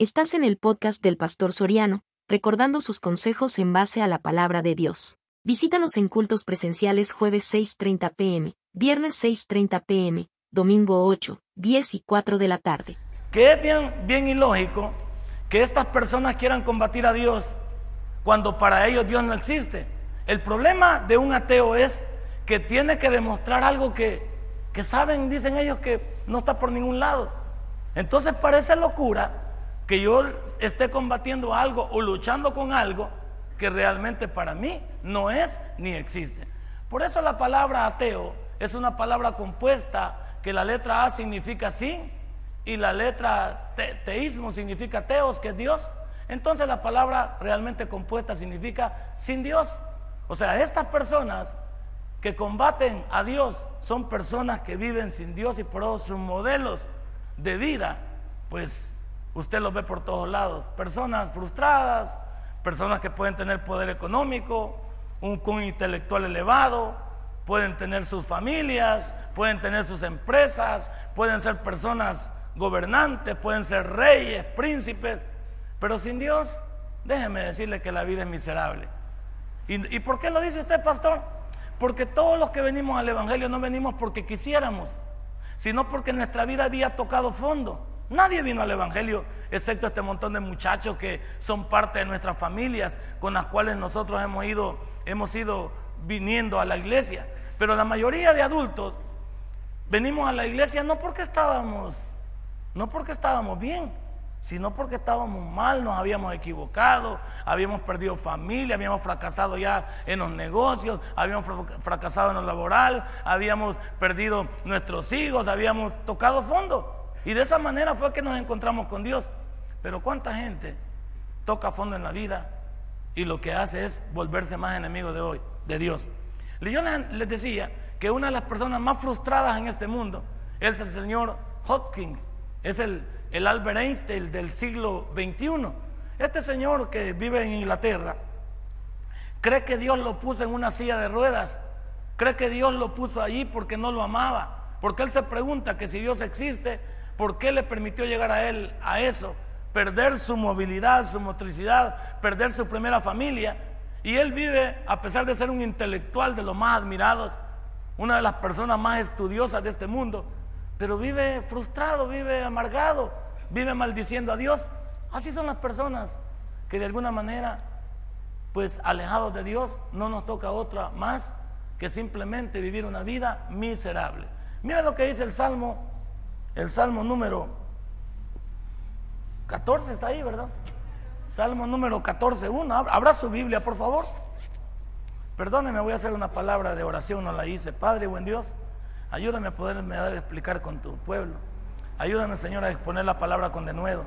Estás en el podcast del Pastor Soriano, recordando sus consejos en base a la palabra de Dios. Visítanos en cultos presenciales jueves 6.30 pm, viernes 6.30 pm, domingo 8, 10 y 4 de la tarde. Que es bien, bien ilógico que estas personas quieran combatir a Dios cuando para ellos Dios no existe. El problema de un ateo es que tiene que demostrar algo que, que saben, dicen ellos, que no está por ningún lado. Entonces parece locura que yo esté combatiendo algo o luchando con algo que realmente para mí no es ni existe. Por eso la palabra ateo es una palabra compuesta que la letra A significa sí y la letra teísmo significa teos, que es Dios. Entonces la palabra realmente compuesta significa sin Dios. O sea, estas personas que combaten a Dios son personas que viven sin Dios y por eso sus modelos de vida, pues Usted los ve por todos lados. Personas frustradas, personas que pueden tener poder económico, un, un intelectual elevado, pueden tener sus familias, pueden tener sus empresas, pueden ser personas gobernantes, pueden ser reyes, príncipes, pero sin Dios, déjeme decirle que la vida es miserable. ¿Y, ¿Y, por qué lo dice usted, pastor? Porque todos los que venimos al Evangelio no venimos porque quisiéramos, sino porque nuestra vida había tocado fondo. Nadie vino al Evangelio excepto este montón de muchachos que son parte de nuestras familias con las cuales nosotros hemos ido, hemos ido viniendo a la iglesia. Pero la mayoría de adultos venimos a la iglesia no porque estábamos, no porque estábamos bien, sino porque estábamos mal, nos habíamos equivocado, habíamos perdido familia, habíamos fracasado ya en los negocios, habíamos fracasado en lo laboral, habíamos perdido nuestros hijos, habíamos tocado fondo. Y de esa manera fue que nos encontramos con Dios. Pero ¿cuánta gente toca fondo en la vida y lo que hace es volverse más enemigo de hoy, de Dios? Yo les decía que una de las personas más frustradas en este mundo es el señor Hopkins, es el, el Albert Einstein del siglo XXI. Este señor que vive en Inglaterra cree que Dios lo puso en una silla de ruedas, cree que Dios lo puso allí porque no lo amaba, porque él se pregunta que si Dios existe, ¿Por qué le permitió llegar a él a eso? Perder su movilidad, su motricidad, perder su primera familia. Y él vive, a pesar de ser un intelectual de los más admirados, una de las personas más estudiosas de este mundo, pero vive frustrado, vive amargado, vive maldiciendo a Dios. Así son las personas que de alguna manera, pues alejados de Dios, no nos toca otra más que simplemente vivir una vida miserable. Mira lo que dice el Salmo el Salmo número 14 está ahí, ¿verdad? Salmo número 14, 1. Abra su Biblia, por favor. Perdóneme, voy a hacer una palabra de oración, no la hice. Padre, buen Dios, ayúdame a poderme dar a explicar con tu pueblo. Ayúdame, Señor, a exponer la palabra con denuedo.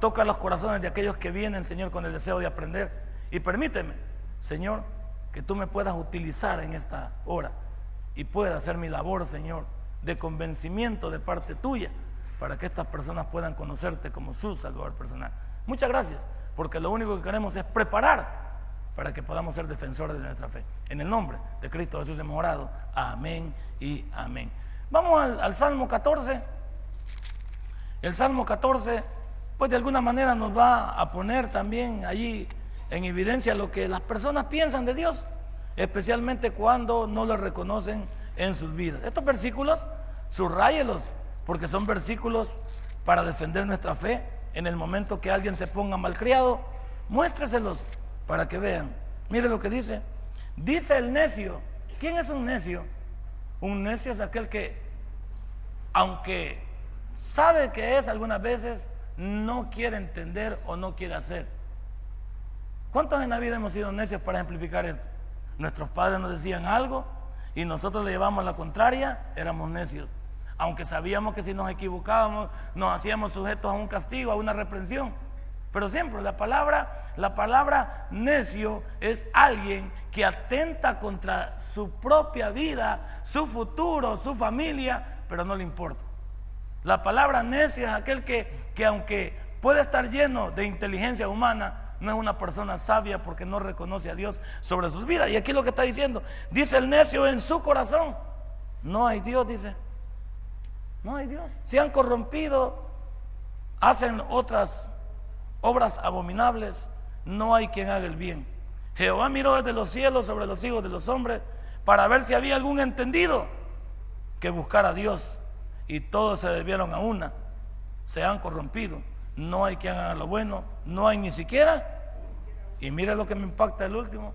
Toca los corazones de aquellos que vienen, Señor, con el deseo de aprender. Y permíteme, Señor, que tú me puedas utilizar en esta hora y pueda hacer mi labor, Señor de convencimiento de parte tuya para que estas personas puedan conocerte como su Salvador personal. Muchas gracias, porque lo único que queremos es preparar para que podamos ser defensores de nuestra fe. En el nombre de Cristo Jesús hemos orado. Amén y amén. Vamos al, al Salmo 14. El Salmo 14, pues de alguna manera nos va a poner también allí en evidencia lo que las personas piensan de Dios, especialmente cuando no lo reconocen en sus vidas. Estos versículos, subrayelos, porque son versículos para defender nuestra fe. En el momento que alguien se ponga malcriado, muéstreselos para que vean. Mire lo que dice. Dice el necio. ¿Quién es un necio? Un necio es aquel que, aunque sabe que es algunas veces, no quiere entender o no quiere hacer. ¿Cuántos en la vida hemos sido necios para ejemplificar esto? Nuestros padres nos decían algo y nosotros le llevamos la contraria, éramos necios. Aunque sabíamos que si nos equivocábamos nos hacíamos sujetos a un castigo, a una reprensión. Pero siempre la palabra, la palabra necio es alguien que atenta contra su propia vida, su futuro, su familia, pero no le importa. La palabra necio es aquel que, que aunque puede estar lleno de inteligencia humana, no es una persona sabia porque no reconoce a Dios sobre sus vidas. Y aquí lo que está diciendo, dice el necio en su corazón, no hay Dios, dice. No hay Dios. Se han corrompido, hacen otras obras abominables, no hay quien haga el bien. Jehová miró desde los cielos sobre los hijos de los hombres para ver si había algún entendido que buscara a Dios. Y todos se debieron a una, se han corrompido. No hay quien haga lo bueno, no hay ni siquiera. Y mire lo que me impacta el último,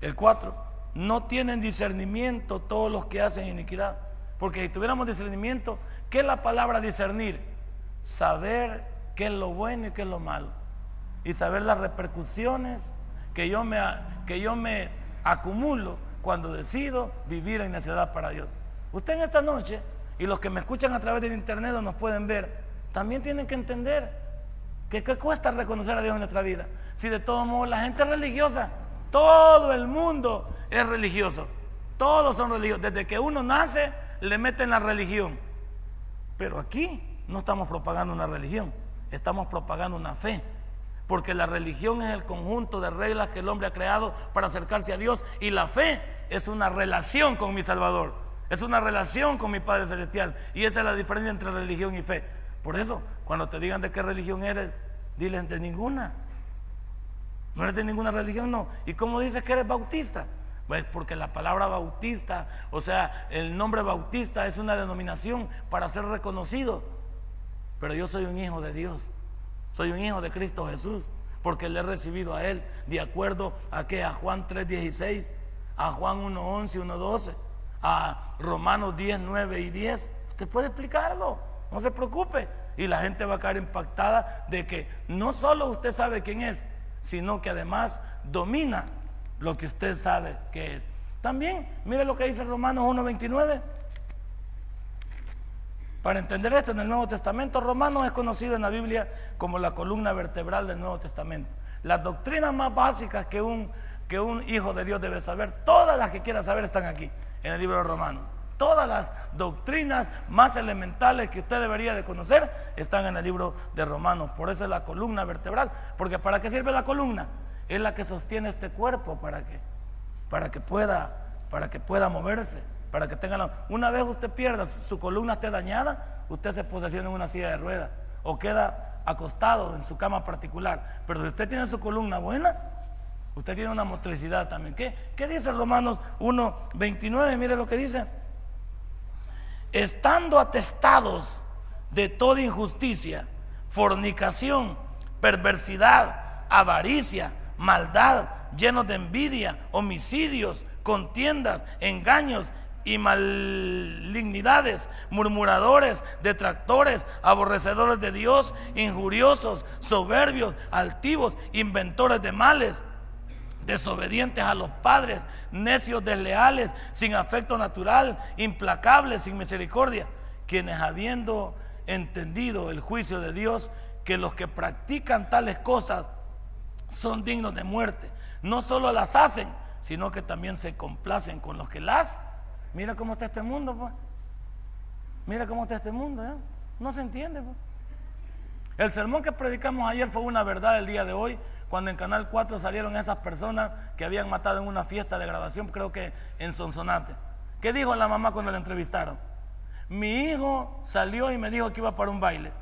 el 4. No tienen discernimiento todos los que hacen iniquidad. Porque si tuviéramos discernimiento, ¿qué es la palabra discernir? Saber qué es lo bueno y qué es lo malo. Y saber las repercusiones que yo me, que yo me acumulo cuando decido vivir en necedad para Dios. Usted en esta noche, y los que me escuchan a través del internet o nos pueden ver, también tienen que entender qué cuesta reconocer a Dios en nuestra vida. Si de todos modos la gente es religiosa, todo el mundo es religioso. Todos son religiosos. Desde que uno nace, le meten la religión. Pero aquí no estamos propagando una religión, estamos propagando una fe. Porque la religión es el conjunto de reglas que el hombre ha creado para acercarse a Dios y la fe es una relación con mi Salvador. Es una relación con mi Padre Celestial. Y esa es la diferencia entre religión y fe. Por eso, cuando te digan de qué religión eres, diles de ninguna. No eres de ninguna religión, no. ¿Y cómo dices que eres bautista? Pues porque la palabra bautista, o sea, el nombre bautista es una denominación para ser reconocido. Pero yo soy un hijo de Dios. Soy un hijo de Cristo Jesús, porque le he recibido a Él de acuerdo a que a Juan 3:16, a Juan 1:11, 1:12, a Romanos 10, 9 y 10. Usted puede explicarlo, no se preocupe. Y la gente va a caer impactada de que no solo usted sabe quién es, sino que además domina lo que usted sabe que es. También, mire lo que dice Romanos 1:29. Para entender esto, en el Nuevo Testamento, Romanos es conocido en la Biblia como la columna vertebral del Nuevo Testamento. Las doctrinas más básicas que un, que un hijo de Dios debe saber, todas las que quiera saber están aquí, en el libro de Romanos. Todas las doctrinas más elementales que usted debería de conocer están en el libro de Romanos. Por eso es la columna vertebral. Porque ¿para qué sirve la columna? Es la que sostiene este cuerpo para que, para que, pueda, para que pueda moverse para que tengan... Una vez usted pierda, su columna esté dañada, usted se posiciona en una silla de ruedas o queda acostado en su cama particular. Pero si usted tiene su columna buena, usted tiene una motricidad también. ¿Qué, qué dice Romanos 1, 29? Mire lo que dice. Estando atestados de toda injusticia, fornicación, perversidad, avaricia, maldad, llenos de envidia, homicidios, contiendas, engaños y malignidades, murmuradores, detractores, aborrecedores de Dios, injuriosos, soberbios, altivos, inventores de males, desobedientes a los padres, necios, desleales, sin afecto natural, implacables, sin misericordia, quienes habiendo entendido el juicio de Dios, que los que practican tales cosas son dignos de muerte, no solo las hacen, sino que también se complacen con los que las Mira cómo está este mundo, pues. Mira cómo está este mundo, ¿eh? No se entiende, pues. El sermón que predicamos ayer fue una verdad el día de hoy, cuando en Canal 4 salieron esas personas que habían matado en una fiesta de graduación, creo que en Sonsonate. ¿Qué dijo la mamá cuando la entrevistaron? Mi hijo salió y me dijo que iba para un baile.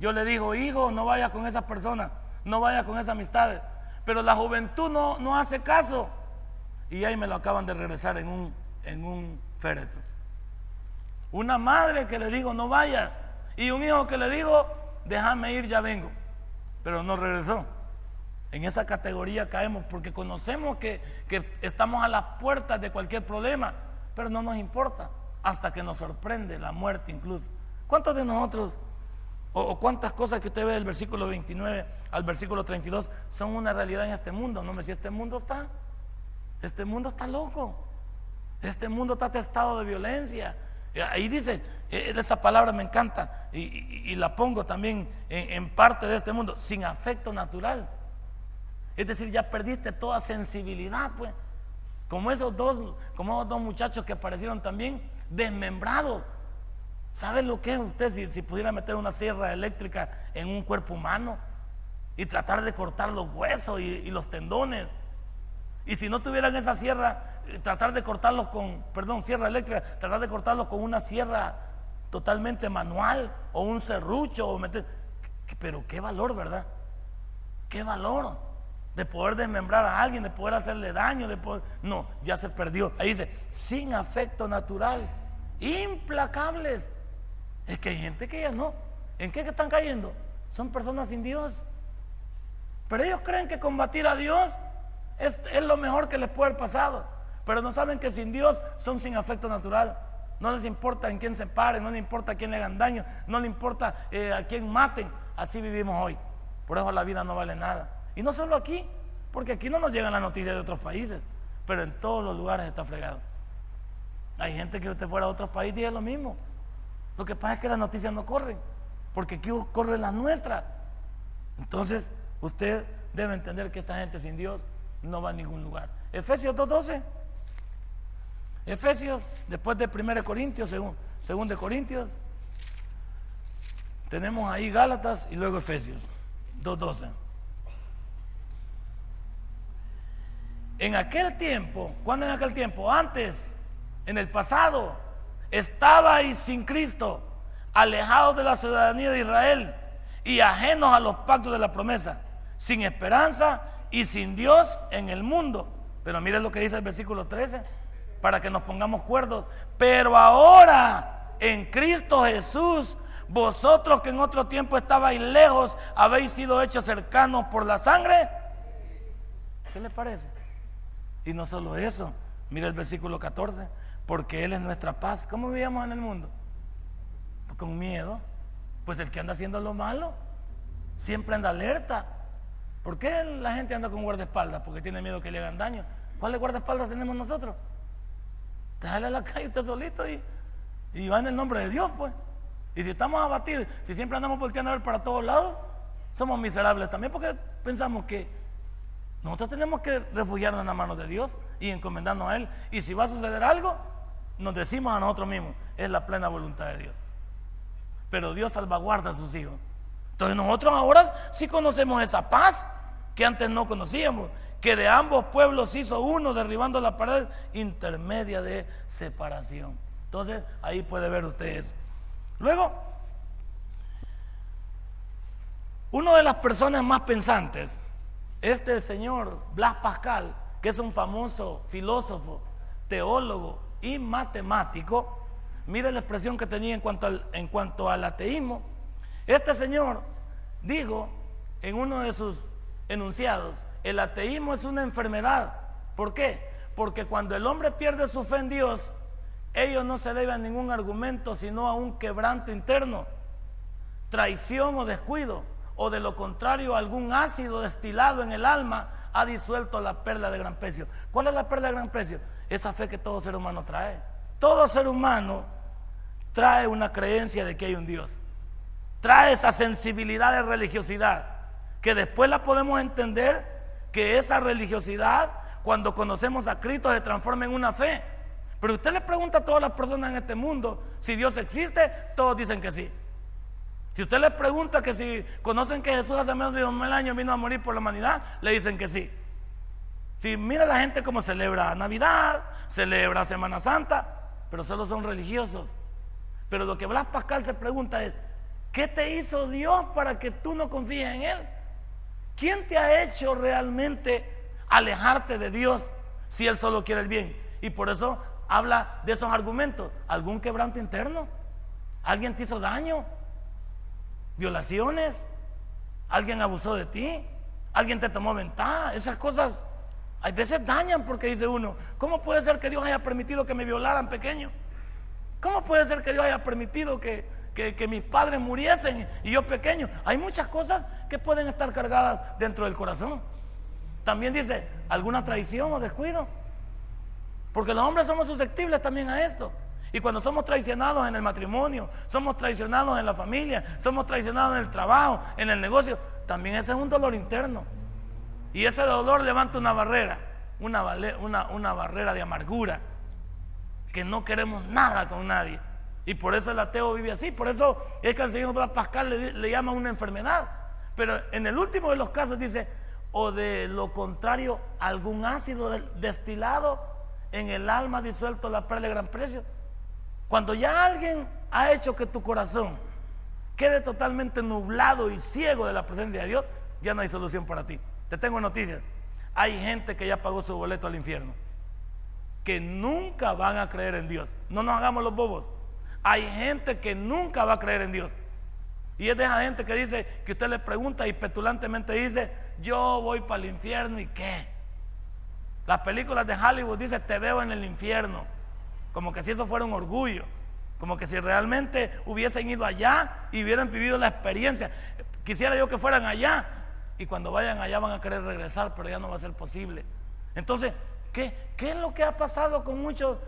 Yo le digo, hijo, no vayas con esas personas, no vayas con esas amistades. Pero la juventud no, no hace caso. Y ahí me lo acaban de regresar en un, en un féretro. Una madre que le digo, no vayas. Y un hijo que le digo, déjame ir, ya vengo. Pero no regresó. En esa categoría caemos porque conocemos que, estamos a las puertas de cualquier problema, pero no nos importa hasta que nos sorprende la muerte incluso. ¿Cuántos de nosotros, o, o, cuántas cosas que usted ve del versículo 29 al versículo 32 son una realidad en este mundo? No me si este mundo está, este mundo está loco. Este mundo está atestado de violencia. Ahí dice, e, esa palabra me encanta y, la pongo también en, parte de este mundo, sin afecto natural. Es decir, ya perdiste toda sensibilidad, pues. Como esos dos, como esos dos muchachos que aparecieron también desmembrados. ¿Sabe lo que es usted si, pudiera meter una sierra eléctrica en un cuerpo humano y tratar de cortar los huesos y, y los tendones? Y si no tuvieran esa sierra tratar de cortarlos con, perdón, sierra eléctrica, tratar de cortarlos con una sierra totalmente manual o un serrucho, o meter, pero qué valor, ¿verdad? ¿Qué valor? De poder desmembrar a alguien, de poder hacerle daño, de poder... No, ya se perdió. Ahí dice, sin afecto natural, implacables. Es que hay gente que ya no. ¿En qué están cayendo? Son personas sin Dios. Pero ellos creen que combatir a Dios es, es lo mejor que les puede haber pasado. Pero no saben que sin Dios son sin afecto natural. No les importa en quién se paren, no les importa a quién le hagan daño, no les importa eh, a quién maten. Así vivimos hoy. Por eso la vida no vale nada. Y no solo aquí, porque aquí no nos llegan las noticias de otros países, pero en todos los lugares está fregado. Hay gente que usted fuera a otros países es lo mismo. Lo que pasa es que las noticias no corren, porque aquí corren las nuestras. Entonces, usted debe entender que esta gente sin Dios no va a ningún lugar. Efesios 2.12. Efesios, después de 1 Corintios, según, de Corintios, tenemos ahí Gálatas y luego Efesios 2.12. En aquel tiempo, ¿cuándo en aquel tiempo? Antes, en el pasado, estabais sin Cristo, alejados de la ciudadanía de Israel y ajenos a los pactos de la promesa, sin esperanza y sin Dios en el mundo. Pero mire lo que dice el versículo 13 para que nos pongamos cuerdos. Pero ahora, en Cristo Jesús, vosotros que en otro tiempo estabais lejos, habéis sido hechos cercanos por la sangre. ¿Qué le parece? Y no solo eso, mira el versículo 14, porque Él es nuestra paz. ¿Cómo vivíamos en el mundo? Con miedo. Pues el que anda haciendo lo malo, siempre anda alerta. ¿Por qué la gente anda con guardaespaldas? Porque tiene miedo que le hagan daño. ¿Cuál guardaespaldas tenemos nosotros? Déjale a la calle usted solito y, y va en el nombre de Dios, pues. Y si estamos abatidos, si siempre andamos volteando a ver para todos lados, somos miserables también porque pensamos que nosotros tenemos que refugiarnos en la mano de Dios y encomendarnos a Él. Y si va a suceder algo, nos decimos a nosotros mismos, es la plena voluntad de Dios. Pero Dios salvaguarda a sus hijos. Entonces nosotros ahora sí conocemos esa paz que antes no conocíamos que de ambos pueblos hizo uno, derribando la pared intermedia de separación. Entonces, ahí puede ver ustedes. Luego, una de las personas más pensantes, este señor Blas Pascal, que es un famoso filósofo, teólogo y matemático, mire la expresión que tenía en cuanto al, en cuanto al ateísmo. Este señor dijo en uno de sus enunciados, el ateísmo es una enfermedad. ¿Por qué? Porque cuando el hombre pierde su fe en Dios, ello no se debe a ningún argumento, sino a un quebranto interno, traición o descuido, o de lo contrario algún ácido destilado en el alma ha disuelto la perla de gran precio. ¿Cuál es la perla de gran precio? Esa fe que todo ser humano trae. Todo ser humano trae una creencia de que hay un Dios. Trae esa sensibilidad de religiosidad que después la podemos entender que esa religiosidad, cuando conocemos a Cristo, se transforma en una fe. Pero usted le pregunta a todas las personas en este mundo si Dios existe, todos dicen que sí. Si usted le pregunta que si conocen que Jesús hace menos de dos mil años vino a morir por la humanidad, le dicen que sí. Si mira la gente como celebra Navidad, celebra Semana Santa, pero solo son religiosos. Pero lo que Blas Pascal se pregunta es, ¿qué te hizo Dios para que tú no confíes en Él? ¿Quién te ha hecho realmente alejarte de Dios si Él solo quiere el bien? Y por eso habla de esos argumentos. ¿Algún quebranto interno? ¿Alguien te hizo daño? ¿Violaciones? ¿Alguien abusó de ti? ¿Alguien te tomó ventaja? Esas cosas hay veces dañan porque dice uno, ¿cómo puede ser que Dios haya permitido que me violaran pequeño? ¿Cómo puede ser que Dios haya permitido que, que, mis padres muriesen y yo pequeño. Hay muchas cosas que pueden estar cargadas dentro del corazón. También dice, alguna traición o descuido. Porque los hombres somos susceptibles también a esto. Y cuando somos traicionados en el matrimonio, somos traicionados en la familia, somos traicionados en el trabajo, en el negocio, también ese es un dolor interno. Y ese dolor levanta una barrera, una, una, una barrera de amargura, que no queremos nada con nadie. Y por eso el ateo vive así. Por eso es que al señor Pascal le, le llama una enfermedad. Pero en el último de los casos dice, o de lo contrario, algún ácido destilado en el alma disuelto la perla de gran precio. Cuando ya alguien ha hecho que tu corazón quede totalmente nublado y ciego de la presencia de Dios, ya no hay solución para ti. Te tengo noticias. Hay gente que ya pagó su boleto al infierno, que nunca van a creer en Dios. No nos hagamos los bobos. Hay gente que nunca va a creer en Dios. Y es de esa gente que dice, que usted le pregunta y petulantemente dice, yo voy para el infierno y qué. Las películas de Hollywood dicen, te veo en el infierno. Como que si eso fuera un orgullo. Como que si realmente hubiesen ido allá y hubieran vivido la experiencia. Quisiera yo que fueran allá. Y cuando vayan allá van a querer regresar, pero ya no va a ser posible. Entonces, ¿qué, qué es lo que ha pasado con, muchos,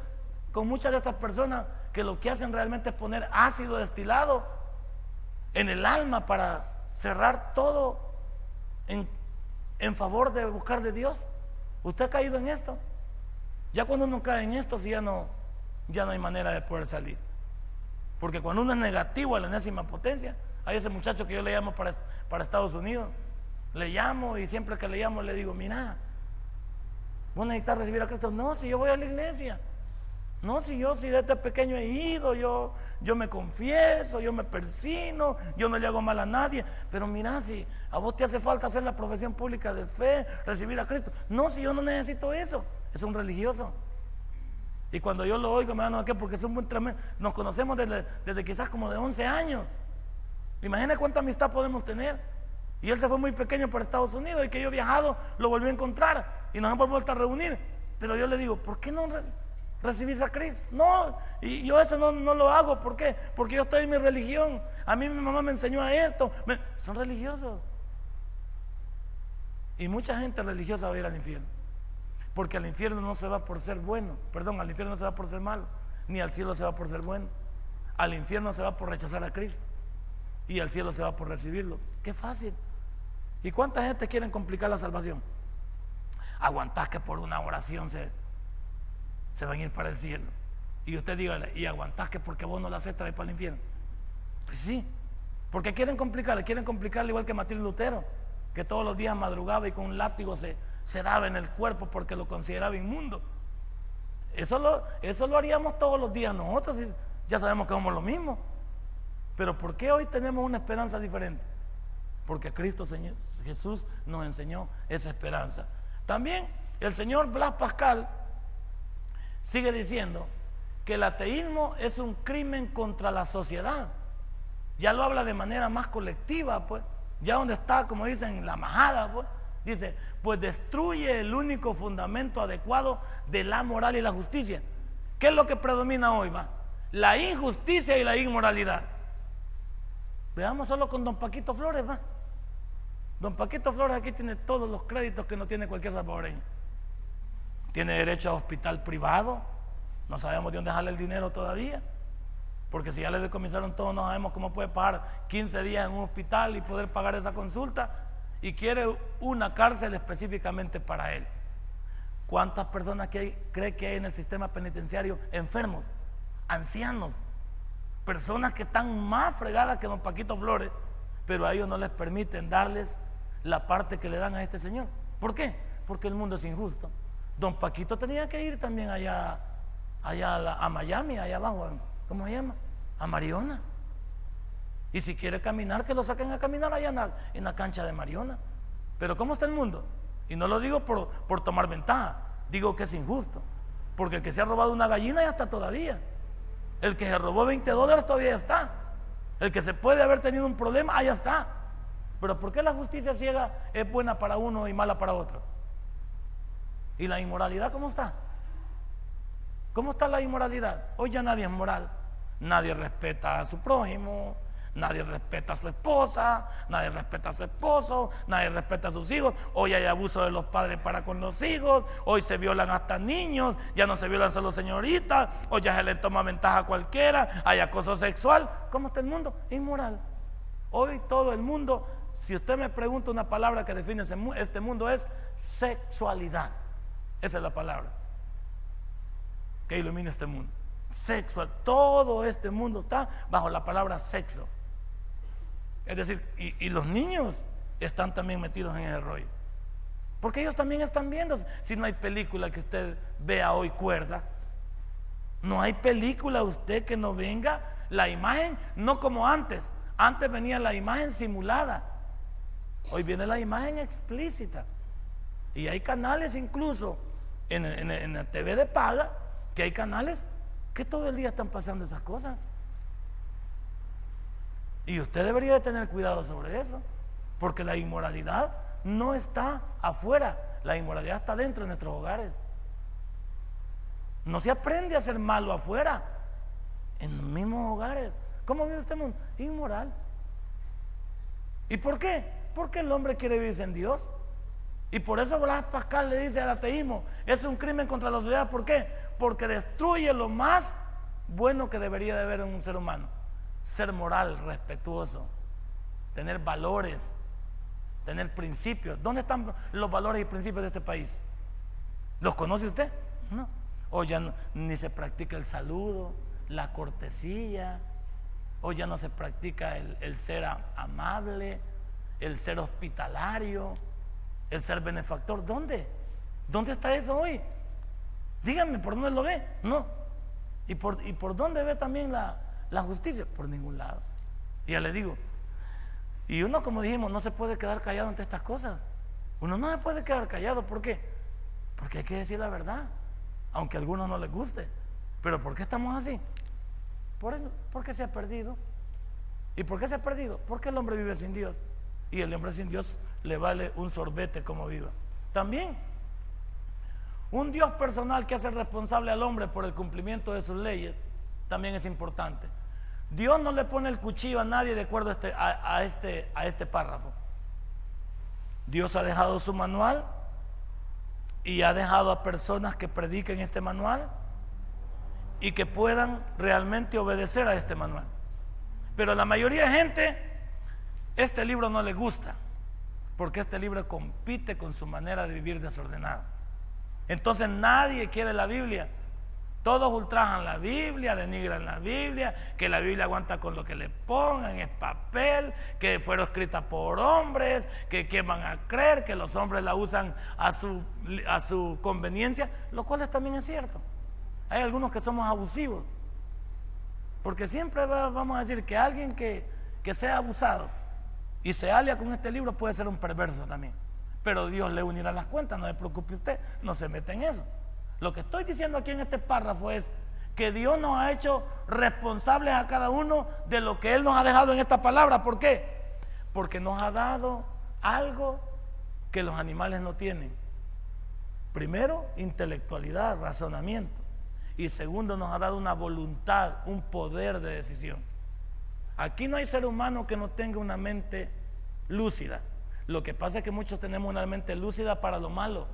con muchas de estas personas que lo que hacen realmente es poner ácido destilado en el alma para cerrar todo en, en favor de buscar de Dios? ¿Usted ha caído en esto? Ya cuando uno cae en esto, sí ya no, ya no hay manera de poder salir. Porque cuando uno es negativo a la enésima potencia, hay ese muchacho que yo le llamo para, para Estados Unidos, le llamo y siempre que le llamo le digo, mira, ¿vos necesitas recibir a Cristo? No, si yo voy a la iglesia. No, si yo si desde pequeño he ido, yo, yo me confieso, yo me persino, yo no le hago mal a nadie. Pero mira, si a vos te hace falta hacer la profesión pública de fe, recibir a Cristo. No, si yo no necesito eso, es un religioso. Y cuando yo lo oigo me dan a qué, porque es un buen tremendo. Nos conocemos desde, desde quizás como de 11 años. Imagina cuánta amistad podemos tener. Y él se fue muy pequeño para Estados Unidos y que yo he viajado, lo volví a encontrar y nos hemos vuelto a reunir. Pero yo le digo, ¿por qué no recibís a Cristo? No, y yo eso no, no, lo hago. ¿Por qué? Porque yo estoy en mi religión. A mí mi mamá me enseñó a esto. son religiosos. Y mucha gente religiosa va a ir al infierno. Porque al infierno no se va por ser bueno, perdón, al infierno no se va por ser malo, ni al cielo se va por ser bueno. Al infierno se va por rechazar a Cristo y al cielo se va por recibirlo. Qué fácil. ¿Y cuánta gente quiere complicar la salvación? Aguantás que por una oración se, se van a ir para el cielo. Y usted dígale, y aguantás que porque vos no la aceptas ir para el infierno. Pues sí, porque quieren complicarle, quieren complicarle igual que Matilde Lutero, que todos los días madrugaba y con un látigo se, se daba en el cuerpo porque lo consideraba inmundo. Eso lo, eso lo haríamos todos los días nosotros y ya sabemos que somos lo mismo. Pero ¿por qué hoy tenemos una esperanza diferente? Porque Cristo Jesús nos enseñó esa esperanza. También el señor Blas Pascal sigue diciendo que el ateísmo es un crimen contra la sociedad. Ya lo habla de manera más colectiva, pues. Ya donde está, como dicen, la majada, pues. Dice, pues destruye el único fundamento adecuado de la moral y la justicia. ¿Qué es lo que predomina hoy, va? La injusticia y la inmoralidad. Veamos solo con don Paquito Flores, va. Don Paquito Flores aquí tiene todos los créditos que no tiene cualquier salvadoreño. Tiene derecho a hospital privado. No sabemos de dónde sale el dinero todavía. Porque si ya le decomisaron todo, no sabemos cómo puede pagar 15 días en un hospital y poder pagar esa consulta y quiere una cárcel específicamente para él. ¿Cuántas personas cree que hay en el sistema penitenciario enfermos, ancianos, personas que están más fregadas que don Paquito Flores, pero a ellos no les permiten darles la parte que le dan a este señor? ¿Por qué? Porque el mundo es injusto. Don Paquito tenía que ir también allá, allá a, Miami, allá abajo, ¿cómo se llama? A Mariona. Y si quiere caminar, que lo saquen a caminar allá en la, cancha de Mariona. Pero ¿cómo está el mundo? Y no lo digo por, por tomar ventaja, digo que es injusto. Porque el que se ha robado una gallina ya está todavía. El que se robó 20 dólares todavía está. El que se puede haber tenido un problema, allá está. Pero ¿por qué la justicia ciega es buena para uno y mala para otro? ¿Y la inmoralidad cómo está? ¿Cómo está la inmoralidad? Hoy ya nadie es moral. Nadie respeta a su prójimo, Nadie respeta a su esposa, nadie respeta a su esposo, nadie respeta a sus hijos. Hoy hay abuso de los padres para con los hijos, hoy se violan hasta niños, ya no se violan solo señoritas, hoy ya se le toma ventaja a cualquiera, hay acoso sexual. ¿Cómo está el mundo? Inmoral. Hoy todo el mundo, si usted me pregunta una palabra que define este mundo es sexualidad. Esa es la palabra que ilumina este mundo. Sexual. Todo este mundo está bajo la palabra sexo. Es decir, y, los niños están también metidos en el rollo. Porque ellos también están viendo. Si no hay película que usted vea hoy cuerda, no hay película usted que no venga la imagen, no como antes. Antes venía la imagen simulada. Hoy viene la imagen explícita. Y hay canales incluso en, la TV de paga, que hay canales que todo el día están pasando esas cosas. Y usted debería de tener cuidado sobre eso, porque la inmoralidad no está afuera, la inmoralidad está dentro de nuestros hogares. No se aprende a ser malo afuera, en los mismos hogares. ¿Cómo vive usted mundo? Inmoral. ¿Y por qué? Porque el hombre quiere vivir en Dios. Y por eso Blas Pascal le dice al ateísmo, es un crimen contra la sociedad. ¿Por qué? Porque destruye lo más bueno que debería de haber en un ser humano. Ser moral, respetuoso, tener valores, tener principios. ¿Dónde están los valores y principios de este país? ¿Los conoce usted? No. O ya ni se practica el saludo, la cortesía, o ya no se practica el, ser amable, el ser hospitalario, el ser benefactor. ¿Dónde? ¿Dónde está eso hoy? Díganme, ¿por dónde lo ve? No. ¿Y por, y por dónde ve también la, la justicia? Por ningún lado. Y ya le digo, y uno, como dijimos, no se puede quedar callado ante estas cosas. Uno no se puede quedar callado. ¿Por qué? Porque hay que decir la verdad, aunque a algunos no les guste. Pero ¿por qué estamos así? Por porque se ha perdido. ¿Y por qué se ha perdido? Porque el hombre vive sin Dios. Y el hombre sin Dios le vale un sorbete como viva. También, un Dios personal que hace responsable al hombre por el cumplimiento de sus leyes, también es importante. Dios no le pone el cuchillo a nadie de acuerdo a este, a, este, a este párrafo. Dios ha dejado su manual y ha dejado a personas que prediquen este manual y que puedan realmente obedecer a este manual. Pero la mayoría de gente, este libro no le gusta, porque este libro compite con su manera de vivir desordenada. Entonces nadie quiere la Biblia todos ultrajan la Biblia, denigran la Biblia, que la Biblia aguanta con lo que le pongan, es papel, que fueron escritas por hombres, que, que van a creer, que los hombres la usan a su, a su conveniencia, lo cual también es cierto. Hay algunos que somos abusivos, porque siempre vamos a decir que alguien que, que sea abusado y se alia con este libro puede ser un perverso también. Pero Dios le unirá las cuentas, no se preocupe usted, no se mete en eso. Lo que estoy diciendo aquí en este párrafo es que Dios nos ha hecho responsables a cada uno de lo que Él nos ha dejado en esta palabra. ¿Por qué? Porque nos ha dado algo que los animales no tienen. Primero, intelectualidad, razonamiento. Y segundo, nos ha dado una voluntad, un poder de decisión. Aquí no hay ser humano que no tenga una mente lúcida. Lo que pasa es que muchos tenemos una mente lúcida para lo malo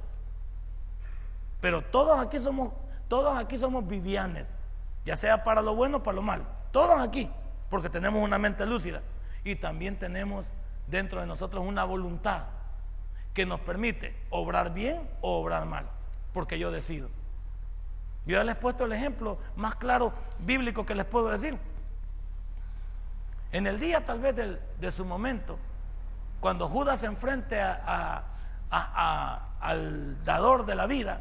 pero todos aquí somos, todos aquí somos vivianes, ya sea para lo bueno o para lo malo. Todos aquí, porque tenemos una mente lúcida y también tenemos dentro de nosotros una voluntad que nos permite obrar bien o obrar mal, porque yo decido. Yo ya les he puesto el ejemplo más claro bíblico que les puedo decir. En el día tal vez de su momento, cuando Judas se enfrente a, al dador de la vida,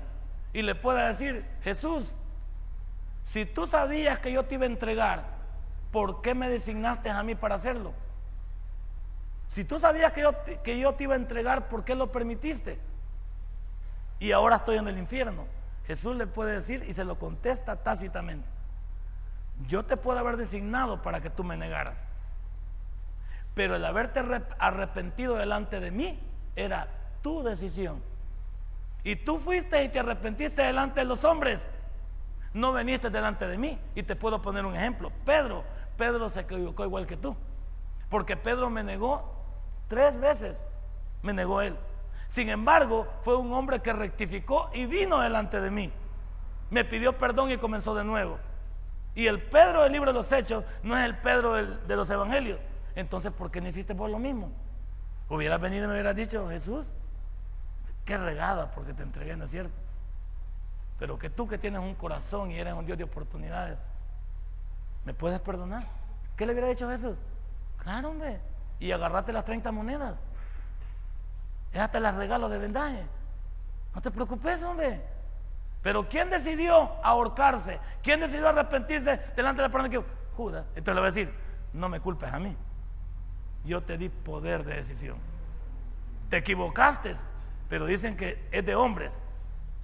y le pueda decir, Jesús, si tú sabías que yo te iba a entregar, ¿por qué me designaste a mí para hacerlo? Si tú sabías que yo, que yo te iba a entregar, ¿por qué lo permitiste? Y ahora estoy en el infierno. Jesús le puede decir y se lo contesta tácitamente. Yo te puedo haber designado para que tú me negaras. Pero el haberte arrepentido delante de mí era tu decisión. Y tú fuiste y te arrepentiste delante de los hombres. No veniste delante de mí. Y te puedo poner un ejemplo. Pedro, Pedro se equivocó igual que tú. Porque Pedro me negó tres veces. Me negó él. Sin embargo, fue un hombre que rectificó y vino delante de mí. Me pidió perdón y comenzó de nuevo. Y el Pedro del libro de los Hechos no es el Pedro de los Evangelios. Entonces, ¿por qué no hiciste por lo mismo? Hubieras venido y me hubieras dicho, Jesús, Qué regada porque te entregué, ¿no es cierto? Pero que tú que tienes un corazón y eres un Dios de oportunidades, ¿me puedes perdonar? ¿Qué le hubiera dicho Jesús? Claro, hombre. Y agarrate las 30 monedas. Déjate las regalos de vendaje. No te preocupes, hombre. Pero ¿quién decidió ahorcarse? ¿Quién decidió arrepentirse delante de la persona que Judas? Entonces le voy a decir, no me culpes a mí. Yo te di poder de decisión. te equivocaste, pero dicen que es de hombres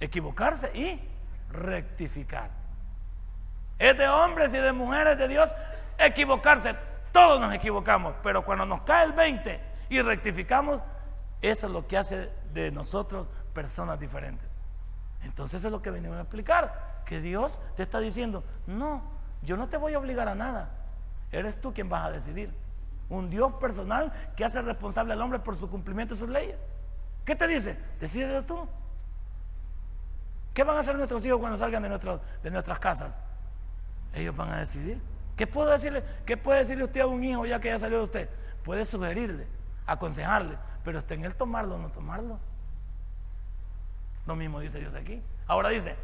equivocarse y rectificar. Es de hombres y de mujeres de Dios equivocarse. Todos nos equivocamos, pero cuando nos cae el 20 y rectificamos, eso es lo que hace de nosotros personas diferentes. Entonces eso es lo que venimos a explicar, que Dios te está diciendo, no, yo no te voy a obligar a nada, eres tú quien vas a decidir. Un Dios personal que hace responsable al hombre por su cumplimiento de sus leyes. ¿Qué te dice? Decide tú. ¿Qué van a hacer nuestros hijos cuando salgan de, de nuestras casas? Ellos van a decidir. ¿Qué puedo decirle? ¿Qué puede decirle usted a un hijo ya que ya salió de usted? Puede sugerirle, aconsejarle, pero está en él tomarlo o no tomarlo. Lo mismo dice Dios aquí. Ahora dice,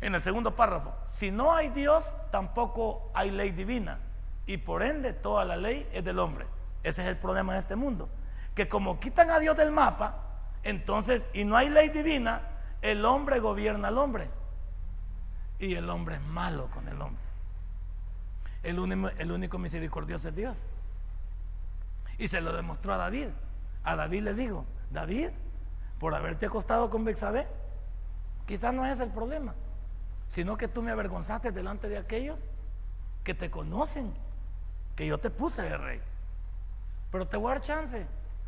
en el segundo párrafo, si no hay Dios, tampoco hay ley divina. Y por ende, toda la ley es del hombre. Ese es el problema de este mundo. Que como quitan a Dios del mapa, entonces, y no hay ley divina, el hombre gobierna al hombre. Y el hombre es malo con el hombre. El único, el único misericordioso es Dios. Y se lo demostró a David. A David le dijo, David, por haberte acostado con Bexabé, quizás no es el problema, sino que tú me avergonzaste delante de aquellos que te conocen, que yo te puse de rey. Pero te voy a dar chance.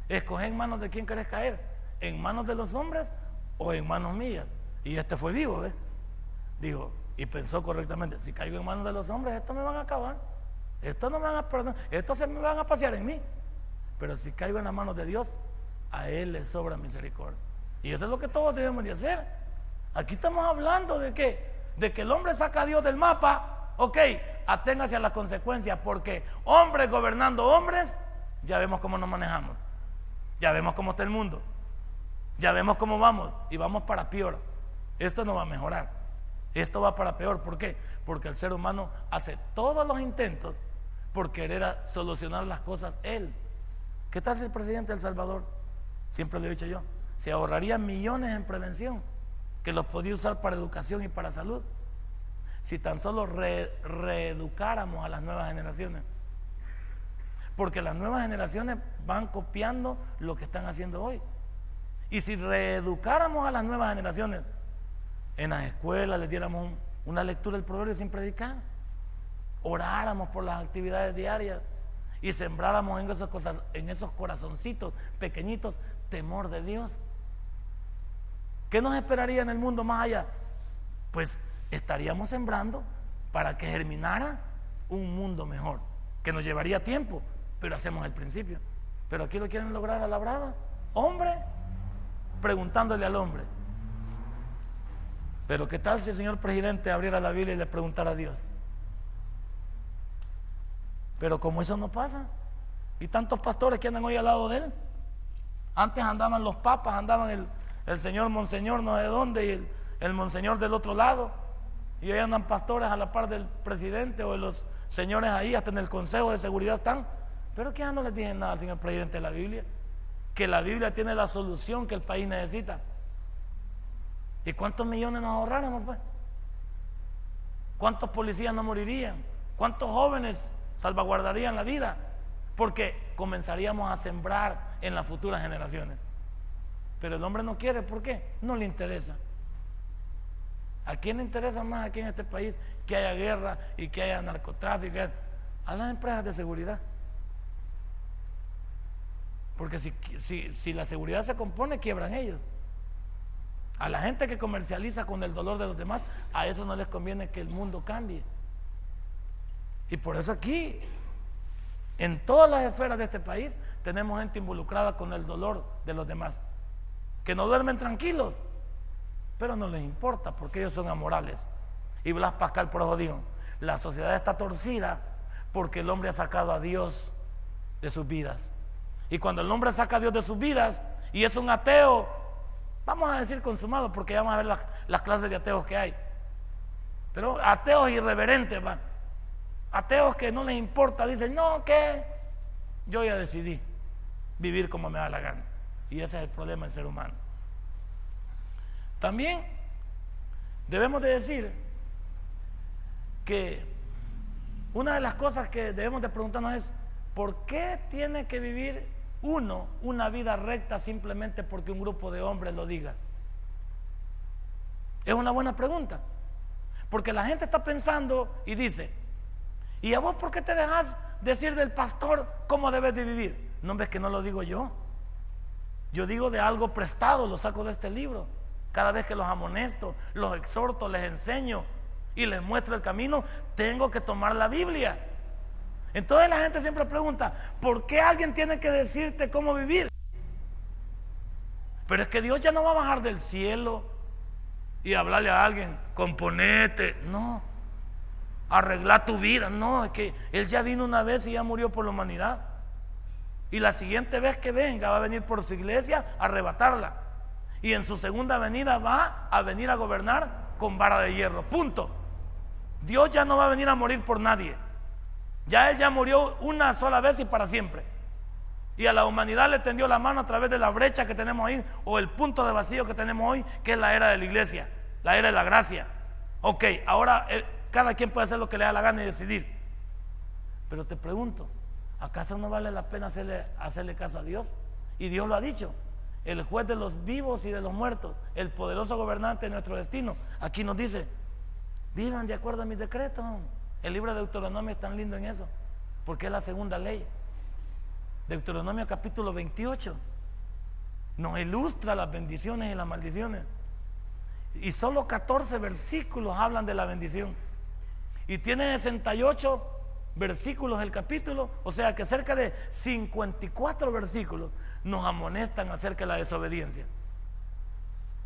Escoge en manos de quién querés caer, en manos de los hombres o en manos mías. Y este fue vivo, ¿ves? Dijo, y pensó correctamente, si caigo en manos de los hombres, esto me van a acabar. Esto no me van a perdonar, esto se me van a pasear en mí. Pero si caigo en las manos de Dios, a Él le sobra misericordia. Y eso es lo que todos debemos de hacer. Aquí estamos hablando de que, de que el hombre saca a Dios del mapa, ok, aténgase a las consecuencias, porque hombres gobernando hombres, ya vemos cómo nos manejamos, ya vemos cómo está el mundo, ya vemos cómo vamos y vamos para peor. Esto no va a mejorar, esto va para peor. ¿Por qué? Porque el ser humano hace todos los intentos por querer solucionar las cosas él. ¿Qué tal si el presidente de El Salvador, siempre lo he dicho yo, se ahorraría millones en prevención que los podía usar para educación y para salud? Si tan solo reeducáramos a las nuevas generaciones. Porque las nuevas generaciones van copiando lo que están haciendo hoy. Y si reeducáramos a las nuevas generaciones, en las escuelas les diéramos una lectura del proverbio sin predicar, oráramos por las actividades diarias, y sembráramos en cosas, en esos corazoncitos pequeñitos temor de Dios. ¿Qué nos esperaría en el mundo más allá? Pues estaríamos sembrando para que germinara un mundo mejor, que nos llevaría tiempo, pero hacemos el principio. Pero aquí lo quieren lograr a la brava. Hombre, preguntándole al hombre. Pero ¿qué tal si el señor presidente abriera la Biblia y le preguntara a Dios? Pero como eso no pasa, y tantos pastores que andan hoy al lado de él, antes andaban los papas, andaban el, señor monseñor no sé dónde y el, el, monseñor del otro lado, y hoy andan pastores a la par del presidente o de los señores ahí, hasta en el consejo de seguridad están. Pero que ya no les dicen nada al señor presidente de la Biblia, que la Biblia tiene la solución que el país necesita. ¿Y cuántos millones nos ahorráramos, pues? ¿Cuántos policías no morirían? ¿Cuántos jóvenes salvaguardarían la vida, porque comenzaríamos a sembrar en las futuras generaciones. Pero el hombre no quiere, ¿por qué? No le interesa. ¿A quién le interesa más aquí en este país que haya guerra y que haya narcotráfico? A las empresas de seguridad. Porque si, si, si, la seguridad se compone, quiebran ellos. A la gente que comercializa con el dolor de los demás, a eso no les conviene que el mundo cambie. Y por eso aquí, en todas las esferas de este país, tenemos gente involucrada con el dolor de los demás, que no duermen tranquilos, pero no les importa porque ellos son amorales. Y Blas Pascal por eso dijo, la sociedad está torcida porque el hombre ha sacado a Dios de sus vidas. Y cuando el hombre saca a Dios de sus vidas y es un ateo, vamos a decir consumado porque ya vamos a ver las, las clases de ateos que hay. Pero ateos irreverentes van Ateos que no les importa, dicen, no, que yo ya decidí vivir como me da la gana. Y ese es el problema del ser humano. También debemos de decir que una de las cosas que debemos de preguntarnos es, ¿por qué tiene que vivir uno una vida recta simplemente porque un grupo de hombres lo diga? Es una buena pregunta. Porque la gente está pensando y dice, ¿y a vos por qué te dejas decir del pastor cómo debes de vivir? No ves que no lo digo yo. Yo digo de algo prestado, lo saco de este libro. Cada vez que los amonesto, los exhorto, les enseño y les muestro el camino, tengo que tomar la Biblia. Entonces la gente siempre pregunta, ¿por qué alguien tiene que decirte cómo vivir? Pero es que Dios ya no va a bajar del cielo y hablarle a alguien, componete, no, arregla tu vida, no, es que Él ya vino una vez y ya murió por la humanidad. Y la siguiente vez que venga va a venir por su iglesia a arrebatarla. Y en su segunda venida va a venir a gobernar con vara de hierro. Punto. Dios ya no va a venir a morir por nadie. Ya Él ya murió una sola vez y para siempre. Y a la humanidad le tendió la mano a través de la brecha que tenemos ahí o el punto de vacío que tenemos hoy, que es la era de la iglesia, la era de la gracia. Ok, ahora eh, cada quien puede hacer lo que le da la gana y decidir. Pero te pregunto, ¿acaso no vale la pena hacerle, hacerle caso a Dios? Y Dios lo ha dicho, el juez de los vivos y de los muertos, el poderoso gobernante de nuestro destino. Aquí nos dice, vivan de acuerdo a mis decretos. El libro de Deuteronomio es tan lindo en eso, porque es la segunda ley. Deuteronomio capítulo 28 nos ilustra las bendiciones y las maldiciones. Y solo 14 versículos hablan de la bendición. Y tiene 68 versículos el capítulo, o sea que cerca de 54 versículos nos amonestan acerca de la desobediencia.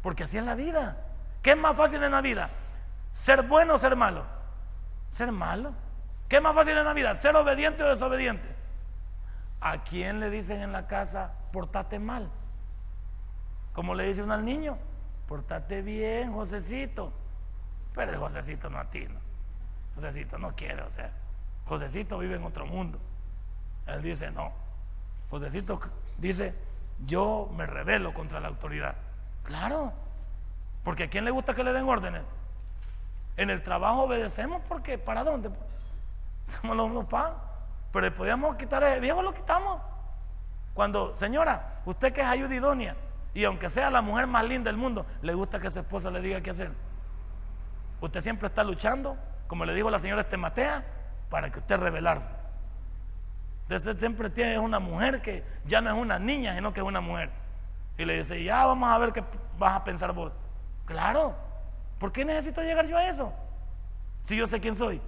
Porque así es la vida. ¿Qué es más fácil en la vida? ¿Ser bueno o ser malo? Ser malo. ¿Qué es más fácil en la vida? ¿Ser obediente o desobediente? ¿A quién le dicen en la casa, portate mal? Como le dice uno al niño, portate bien, Josecito. Pero el Josecito no atina. Josecito no quiere, o sea, Josecito vive en otro mundo. Él dice, no. Josecito dice, yo me rebelo contra la autoridad. Claro, porque a quién le gusta que le den órdenes. En el trabajo obedecemos porque, ¿para dónde? Somos los mismos pero podíamos quitar el viejo, lo quitamos. Cuando, señora, usted que es ayuda idónea, y aunque sea la mujer más linda del mundo, le gusta que su esposa le diga qué hacer. Usted siempre está luchando, como le dijo la señora Estematea, para que usted rebelarse. Usted siempre tiene una mujer que ya no es una niña, sino que es una mujer. Y le dice, ya vamos a ver qué vas a pensar vos. Claro, ¿por qué necesito llegar yo a eso? Si yo sé quién soy.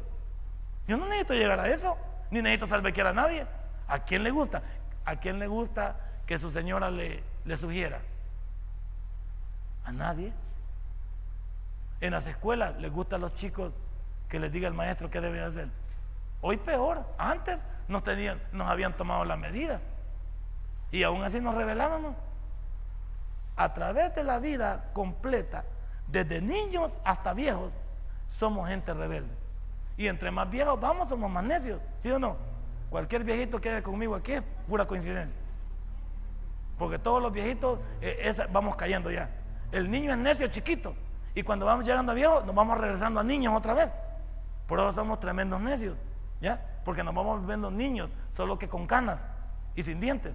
Yo no necesito llegar a eso ni necesito salvequear a nadie. ¿A quién le gusta? ¿A quién le gusta que su señora le, le sugiera? A nadie. En las escuelas les gusta a los chicos que les diga el maestro qué deben hacer. Hoy peor, antes nos, tenían, nos habían tomado la medida y aún así nos rebelábamos. A través de la vida completa, desde niños hasta viejos, somos gente rebelde. Y entre más viejos vamos, somos más necios, ¿sí o no? Cualquier viejito que quede conmigo aquí es pura coincidencia. Porque todos los viejitos eh, vamos cayendo ya. El niño es necio chiquito. Y cuando vamos llegando a viejos, nos vamos regresando a niños otra vez. Por eso somos tremendos necios. ¿Ya? Porque nos vamos volviendo niños, solo que con canas y sin dientes.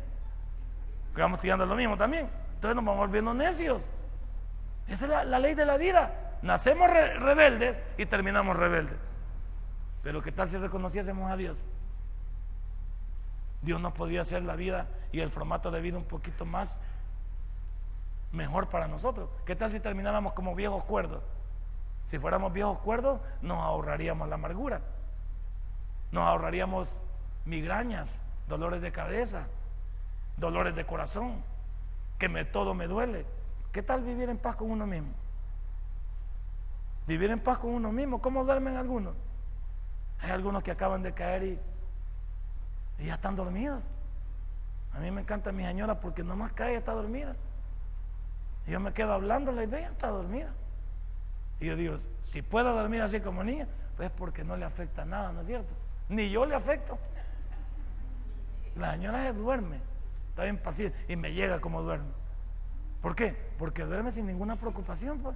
Que vamos tirando lo mismo también. Entonces nos vamos volviendo necios. Esa es la, ley de la vida. Nacemos rebeldes y terminamos rebeldes. Pero ¿qué tal si reconociésemos a Dios? Dios nos podría hacer la vida y el formato de vida un poquito más mejor para nosotros. ¿Qué tal si termináramos como viejos cuerdos? Si fuéramos viejos cuerdos, nos ahorraríamos la amargura. Nos ahorraríamos migrañas, dolores de cabeza, dolores de corazón, que me, todo me duele. ¿Qué tal vivir en paz con uno mismo? Vivir en paz con uno mismo. ¿Cómo duermen algunos? Hay algunos que acaban de caer y, ya están dormidos. A mí me encanta mi señora porque nomás cae y está dormida. Y yo me quedo hablándole y ve, ya está dormida. Y yo digo, si puedo dormir así como niña, pues porque no le afecta nada, ¿no es cierto? Ni yo le afecto. La señora se duerme, está bien paciente y me llega como duerme. ¿Por qué? Porque duerme sin ninguna preocupación, pues.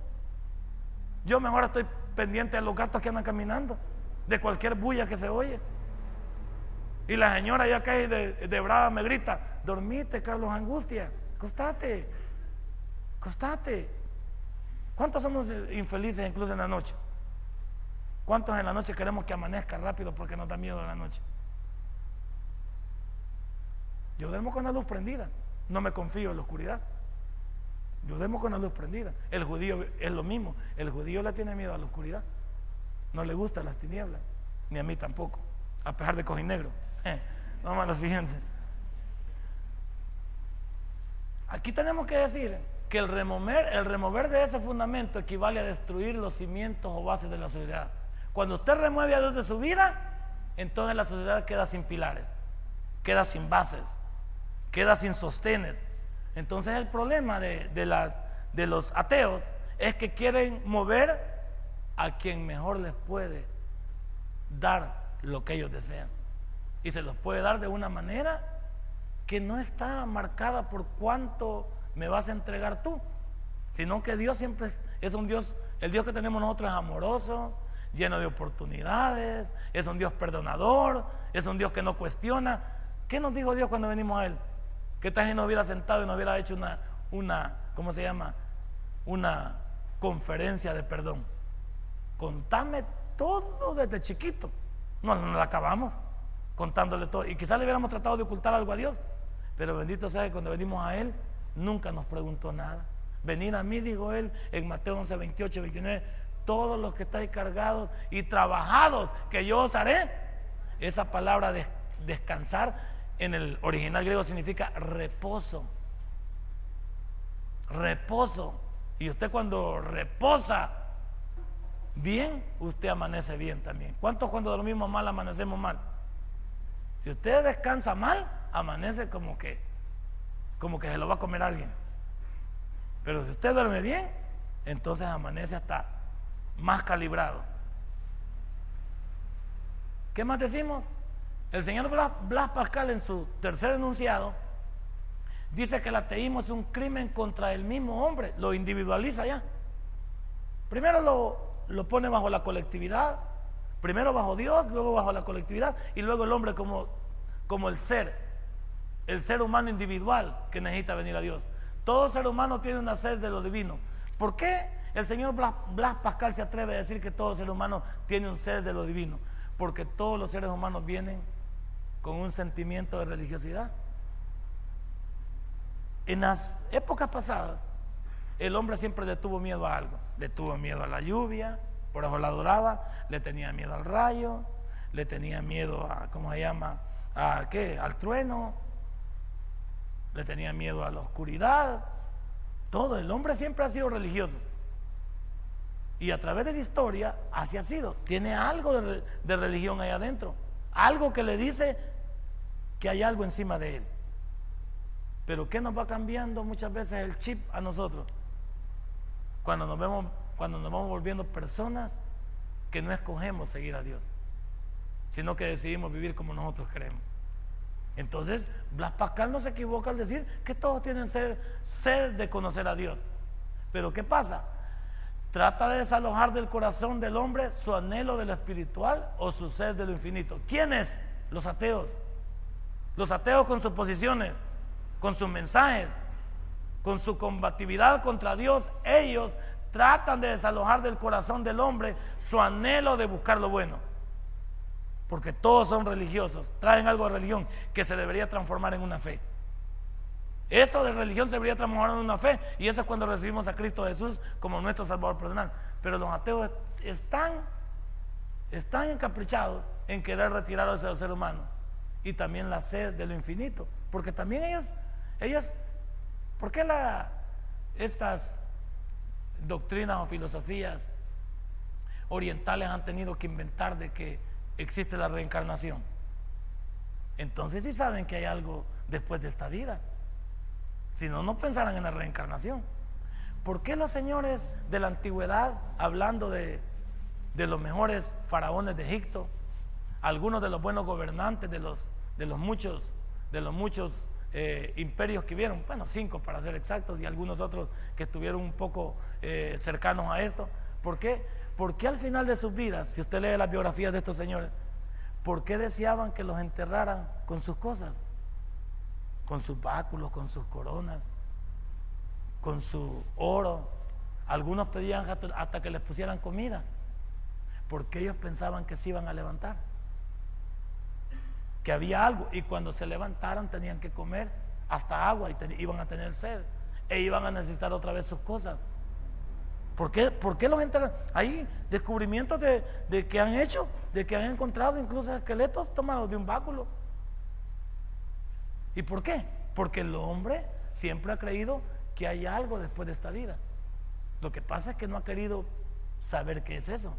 Yo mejor estoy pendiente de los gatos que andan caminando de cualquier bulla que se oye. Y la señora ya cae de, de brava me grita, dormite, Carlos Angustia, acostate, acostate. ¿Cuántos somos infelices incluso en la noche? ¿Cuántos en la noche queremos que amanezca rápido porque nos da miedo la noche? Yo duermo con la luz prendida, no me confío en la oscuridad. Yo duermo con la luz prendida. El judío es lo mismo, el judío le tiene miedo a la oscuridad. No le gustan las tinieblas, ni a mí tampoco, a pesar de cojinegro. Eh, vamos a lo siguiente. Aquí tenemos que decir que el remover, el remover de ese fundamento equivale a destruir los cimientos o bases de la sociedad. Cuando usted remueve a Dios de su vida, entonces la sociedad queda sin pilares, queda sin bases, queda sin sostenes. Entonces el problema de, las, de los ateos es que quieren mover a quien mejor les puede dar lo que ellos desean. Y se los puede dar de una manera que no está marcada por cuánto me vas a entregar tú, sino que Dios siempre es, es un Dios, el Dios que tenemos nosotros es amoroso, lleno de oportunidades, es un Dios perdonador, es un Dios que no cuestiona. ¿Qué nos dijo Dios cuando venimos a Él? ¿Qué tal si nos hubiera sentado y nos hubiera hecho una, una, ¿cómo se llama? Una conferencia de perdón. Contame todo desde chiquito. No, no acabamos contándole todo. Y quizás le hubiéramos tratado de ocultar algo a Dios. Pero bendito sea que cuando venimos a Él, nunca nos preguntó nada. Venid a mí, dijo Él en Mateo 11, 28, 29, todos los que estáis cargados y trabajados, que yo os haré. Esa palabra de descansar en el original griego significa reposo. Reposo. Y usted cuando reposa bien, usted amanece bien también. ¿Cuántos cuando dormimos mal amanecemos mal? Si usted descansa mal, amanece como que como que se lo va a comer alguien. Pero si usted duerme bien, entonces amanece hasta más calibrado. ¿Qué más decimos? El señor Blas, Pascal en su tercer enunciado dice que el ateísmo es un crimen contra el mismo hombre, lo individualiza ya. Primero lo, lo pone bajo la colectividad, primero bajo Dios, luego bajo la colectividad y luego el hombre como, como el ser, el ser humano individual que necesita venir a Dios. Todo ser humano tiene una sed de lo divino. ¿Por qué el señor Blas, Pascal se atreve a decir que todo ser humano tiene un sed de lo divino? Porque todos los seres humanos vienen con un sentimiento de religiosidad. En las épocas pasadas, el hombre siempre le tuvo miedo a algo. Le tuvo miedo a la lluvia, por eso la adoraba, le tenía miedo al rayo, le tenía miedo a, ¿cómo se llama? ¿A qué? Al trueno, le tenía miedo a la oscuridad. Todo, el hombre siempre ha sido religioso. Y a través de la historia, así ha sido. Tiene algo de, religión ahí adentro. Algo que le dice que hay algo encima de él. Pero ¿qué nos va cambiando muchas veces el chip a nosotros? Cuando nos vemos, cuando nos vamos volviendo personas que no escogemos seguir a Dios, sino que decidimos vivir como nosotros queremos. Entonces, Blas Pascal no se equivoca al decir que todos tienen ser, sed de conocer a Dios. Pero ¿qué pasa? Trata de desalojar del corazón del hombre su anhelo de lo espiritual o su sed de lo infinito. ¿Quiénes? Los ateos. Los ateos con sus posiciones, con sus mensajes, con su combatividad contra Dios, ellos tratan de desalojar del corazón del hombre su anhelo de buscar lo bueno. Porque todos son religiosos, traen algo de religión que se debería transformar en una fe. Eso de religión se debería transformar en una fe y eso es cuando recibimos a Cristo Jesús como nuestro Salvador personal. Pero los ateos están, están encaprichados en querer retirarse del ser humano y también la sed de lo infinito. Porque también ellos, ellos, ¿por qué estas doctrinas o filosofías orientales han tenido que inventar de que existe la reencarnación? Entonces sí saben que hay algo después de esta vida. Si no, no pensarán en la reencarnación. ¿Por qué los señores de la antigüedad, hablando de, de los mejores faraones de Egipto, algunos de los buenos gobernantes de los, de los muchos, de los muchos eh, imperios que vieron, bueno, cinco para ser exactos, y algunos otros que estuvieron un poco eh, cercanos a esto. ¿Por qué? Porque al final de sus vidas, si usted lee las biografías de estos señores, ¿por qué deseaban que los enterraran con sus cosas? Con sus báculos, con sus coronas, con su oro. Algunos pedían hasta que les pusieran comida, porque ellos pensaban que se iban a levantar, que había algo, y cuando se levantaran tenían que comer hasta agua y iban a tener sed, e iban a necesitar otra vez sus cosas. ¿Por qué, ¿Por qué los enterran? Hay descubrimientos de, de, que han hecho, de que han encontrado incluso esqueletos tomados de un báculo. ¿Y por qué? Porque el hombre siempre ha creído que hay algo después de esta vida. Lo que pasa es que no ha querido saber qué es eso.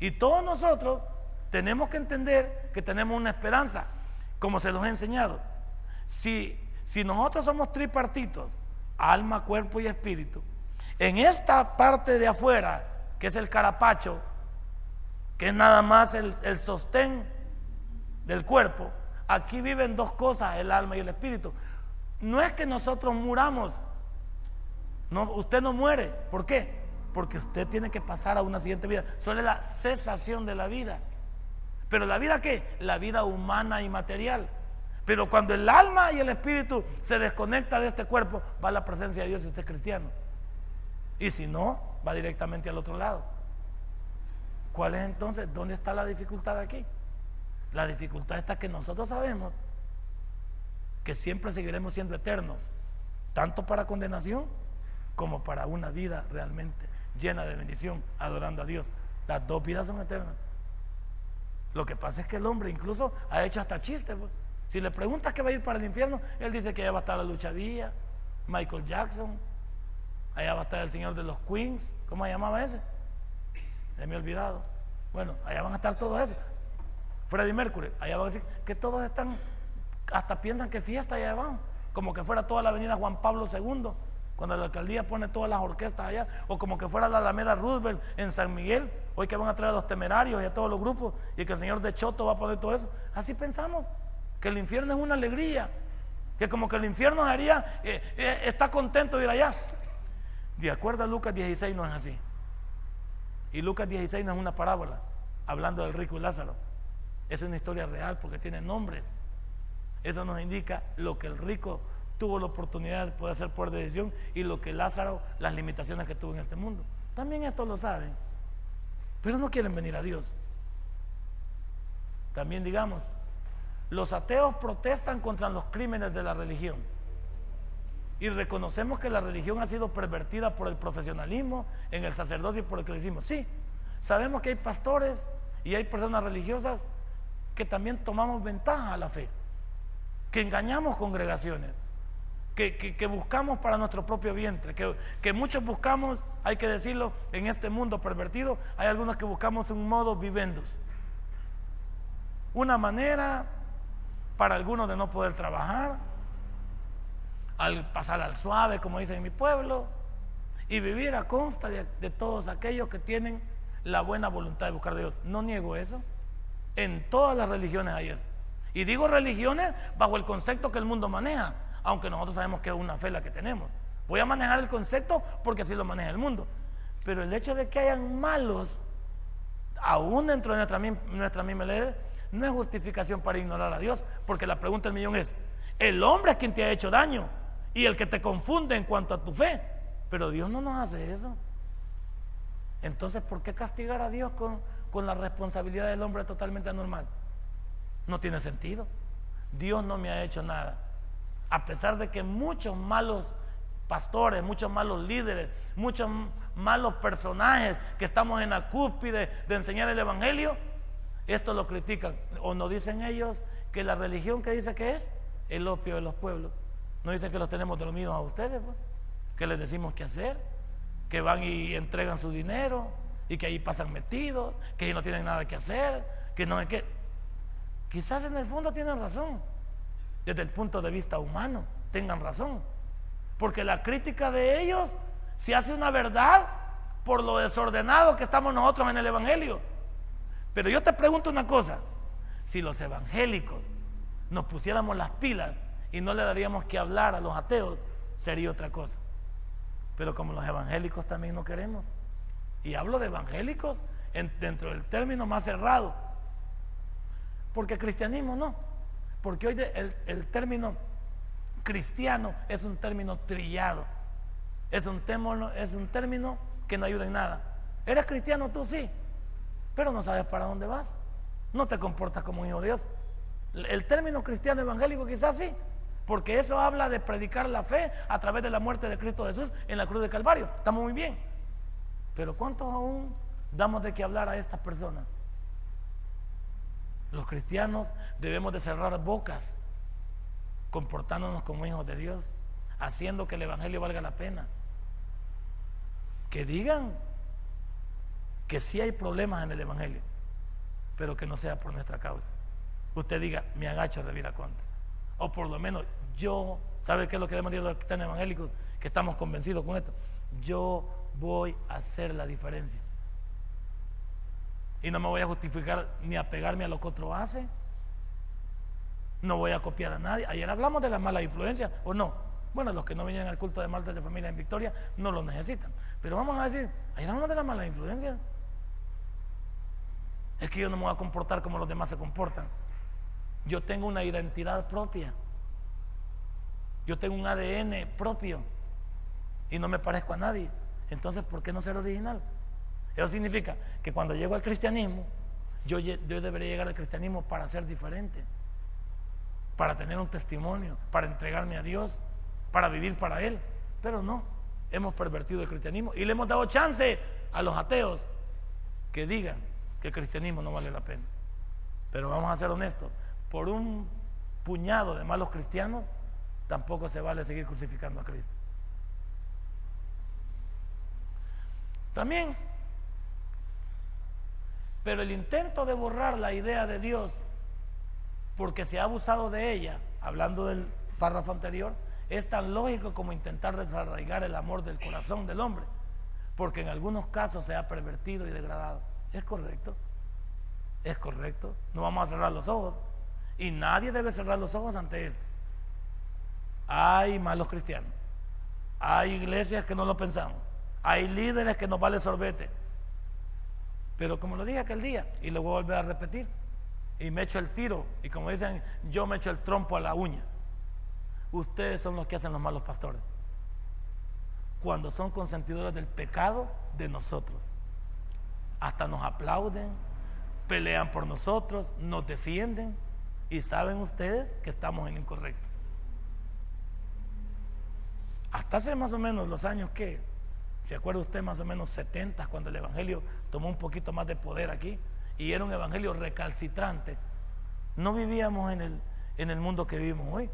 Y todos nosotros tenemos que entender que tenemos una esperanza, como se nos ha enseñado. Si, si nosotros somos tripartitos, alma, cuerpo y espíritu, en esta parte de afuera, que es el carapacho, que es nada más el, sostén del cuerpo, aquí viven dos cosas, el alma y el espíritu. No es que nosotros muramos, no, usted no muere. ¿Por qué? Porque usted tiene que pasar a una siguiente vida. Solo es la cesación de la vida. Pero la vida qué? La vida humana y material. Pero cuando el alma y el espíritu se desconecta de este cuerpo, va la presencia de Dios si usted es cristiano. Y si no, va directamente al otro lado. ¿Cuál es entonces? ¿Dónde está la dificultad aquí? La dificultad está que nosotros sabemos que siempre seguiremos siendo eternos, tanto para condenación como para una vida realmente llena de bendición, adorando a Dios. Las dos vidas son eternas. Lo que pasa es que el hombre incluso ha hecho hasta chistes. Pues. Si le preguntas que va a ir para el infierno, él dice que ya va a estar la lucha vía, Michael Jackson, Allá va a estar el señor de los Queens. ¿Cómo se llamaba ese? Ya me he olvidado. Bueno, allá van a estar todos esos. Freddie Mercury. Allá van a decir que todos están, hasta piensan que fiesta allá van. Como que fuera toda la avenida Juan Pablo II, cuando la alcaldía pone todas las orquestas allá. O como que fuera la Alameda Roosevelt en San Miguel. Hoy que van a traer a los temerarios y a todos los grupos. Y que el señor de Choto va a poner todo eso. Así pensamos. Que el infierno es una alegría. Que como que el infierno haría, eh, eh, está contento de ir allá. De acuerdo a Lucas 16 no es así. Y Lucas 16 no es una parábola, hablando del rico y Lázaro. Es una historia real porque tiene nombres. Eso nos indica lo que el rico tuvo la oportunidad de poder hacer por decisión y lo que Lázaro, las limitaciones que tuvo en este mundo. También esto lo saben, pero no quieren venir a Dios. También digamos, los ateos protestan contra los crímenes de la religión y reconocemos que la religión ha sido pervertida por el profesionalismo, en el sacerdocio y por el decimos. Sí, sabemos que hay pastores y hay personas religiosas que también tomamos ventaja a la fe, que engañamos congregaciones, que, buscamos para nuestro propio vientre, que, que, muchos buscamos, hay que decirlo, en este mundo pervertido, hay algunos que buscamos un modo vivendus. Una manera para algunos de no poder trabajar, al pasar al suave, como dicen en mi pueblo, y vivir a consta de, todos aquellos que tienen la buena voluntad de buscar a Dios. No niego eso. En todas las religiones hay eso. Y digo religiones bajo el concepto que el mundo maneja, aunque nosotros sabemos que es una fe la que tenemos. Voy a manejar el concepto porque así lo maneja el mundo. Pero el hecho de que hayan malos, aún dentro de nuestra, nuestra misma ley, no es justificación para ignorar a Dios, porque la pregunta del millón es, ¿el hombre es quien te ha hecho daño? y el que te confunde en cuanto a tu fe. Pero Dios no nos hace eso. Entonces, ¿por qué castigar a Dios con, con la responsabilidad del hombre totalmente anormal? No tiene sentido. Dios no me ha hecho nada. A pesar de que muchos malos pastores, muchos malos líderes, muchos malos personajes que estamos en la cúspide de enseñar el Evangelio, esto lo critican. O no dicen ellos que la religión que dice que es el opio de los pueblos. No dice que los tenemos dormidos a ustedes, pues? que les decimos qué hacer, que van y entregan su dinero y que ahí pasan metidos, que ahí no tienen nada que hacer, que no hay que... Quizás en el fondo tienen razón, desde el punto de vista humano, tengan razón, porque la crítica de ellos se hace una verdad por lo desordenado que estamos nosotros en el Evangelio. Pero yo te pregunto una cosa, si los evangélicos nos pusiéramos las pilas y no le daríamos que hablar a los ateos, sería otra cosa. Pero como los evangélicos también no queremos, y hablo de evangélicos dentro del término más cerrado, porque cristianismo no, porque hoy el, el término cristiano es un término trillado. Es un, término, es un término que no ayuda en nada. ¿Eres cristiano tú? Sí. Pero no sabes para dónde vas. No te comportas como hijo de Dios. El término cristiano evangélico quizás sí, porque eso habla de predicar la fe a través de la muerte de Cristo Jesús en la cruz de Calvario. Estamos muy bien. Pero ¿cuántos aún damos de qué hablar a estas personas? Los cristianos debemos de cerrar bocas, comportándonos como hijos de Dios, haciendo que el Evangelio valga la pena. Que digan que sí hay problemas en el Evangelio, pero que no sea por nuestra causa. Usted diga, me agacho de vida contra. O por lo menos yo, ¿sabe qué es lo que debemos decir los cristianos evangélicos? Que estamos convencidos con esto. Yo voy a hacer la diferencia. Y no me voy a justificar ni a pegarme a lo que otro hace. No voy a copiar a nadie. Ayer hablamos de las malas influencias, ¿o no? Bueno, los que no vienen al culto de martes de familia en Victoria no lo necesitan. Pero vamos a decir, ayer hablamos de las malas influencias. Es que yo no me voy a comportar como los demás se comportan. Yo tengo una identidad propia. Yo tengo un ADN propio. Y no me parezco a nadie. Entonces, ¿por qué no ser original? Eso significa que cuando llego al cristianismo, yo, debería llegar al cristianismo para ser diferente, para tener un testimonio, para entregarme a Dios, para vivir para Él. Pero no, hemos pervertido el cristianismo y le hemos dado chance a los ateos que digan que el cristianismo no vale la pena. Pero vamos a ser honestos, por un puñado de malos cristianos, tampoco se vale seguir crucificando a Cristo. También pero el intento de borrar la idea de Dios, porque se ha abusado de ella, hablando del párrafo anterior, es tan lógico como intentar desarraigar el amor del corazón del hombre, porque en algunos casos se ha pervertido y degradado. ¿Es correcto? ¿Es correcto? No vamos a cerrar los ojos. Y nadie debe cerrar los ojos ante esto. Hay malos cristianos. Hay iglesias que no lo pensamos. Hay líderes que nos vale sorbete. Pero como lo dije aquel día, y lo voy a volver a repetir, y me echo el tiro, y como dicen, yo me echo el trompo a la uña. Ustedes son los que hacen los malos pastores. Cuando son consentidores del pecado de nosotros. Hasta nos aplauden, pelean por nosotros, nos defienden, y saben ustedes que estamos en incorrecto. Hasta hace más o menos los años que ¿Se acuerda usted más o menos 70 cuando el Evangelio tomó un poquito más de poder aquí? Y era un Evangelio recalcitrante. No vivíamos en el, en el mundo que vivimos hoy.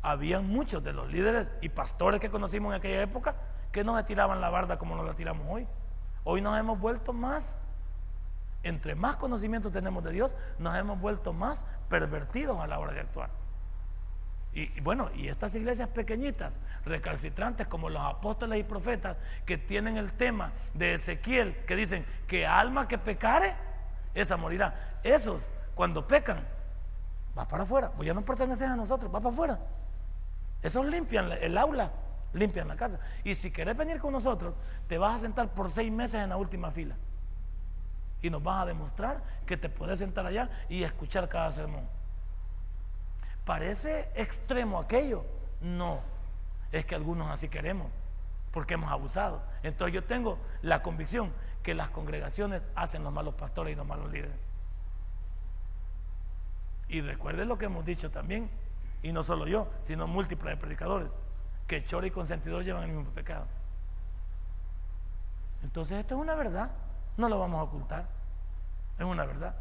Habían muchos de los líderes y pastores que conocimos en aquella época que no se tiraban la barda como nos la tiramos hoy. Hoy nos hemos vuelto más, entre más conocimiento tenemos de Dios, nos hemos vuelto más pervertidos a la hora de actuar. Y, bueno, y estas iglesias pequeñitas, recalcitrantes como los apóstoles y profetas, que tienen el tema de Ezequiel, que dicen que alma que pecare, esa morirá. Esos, cuando pecan, va para afuera, pues ya no pertenecen a nosotros, va para afuera. Esos limpian el aula, limpian la casa. Y si querés venir con nosotros, te vas a sentar por seis meses en la última fila. Y nos vas a demostrar que te puedes sentar allá y escuchar cada sermón. ¿Parece extremo aquello? No, es que algunos así queremos, porque hemos abusado. Entonces yo tengo la convicción que las congregaciones hacen los malos pastores y los malos líderes. Y recuerden lo que hemos dicho también, y no solo yo, sino múltiples predicadores, que choro y consentidor llevan el mismo pecado. Entonces esto es una verdad, no lo vamos a ocultar, es una verdad.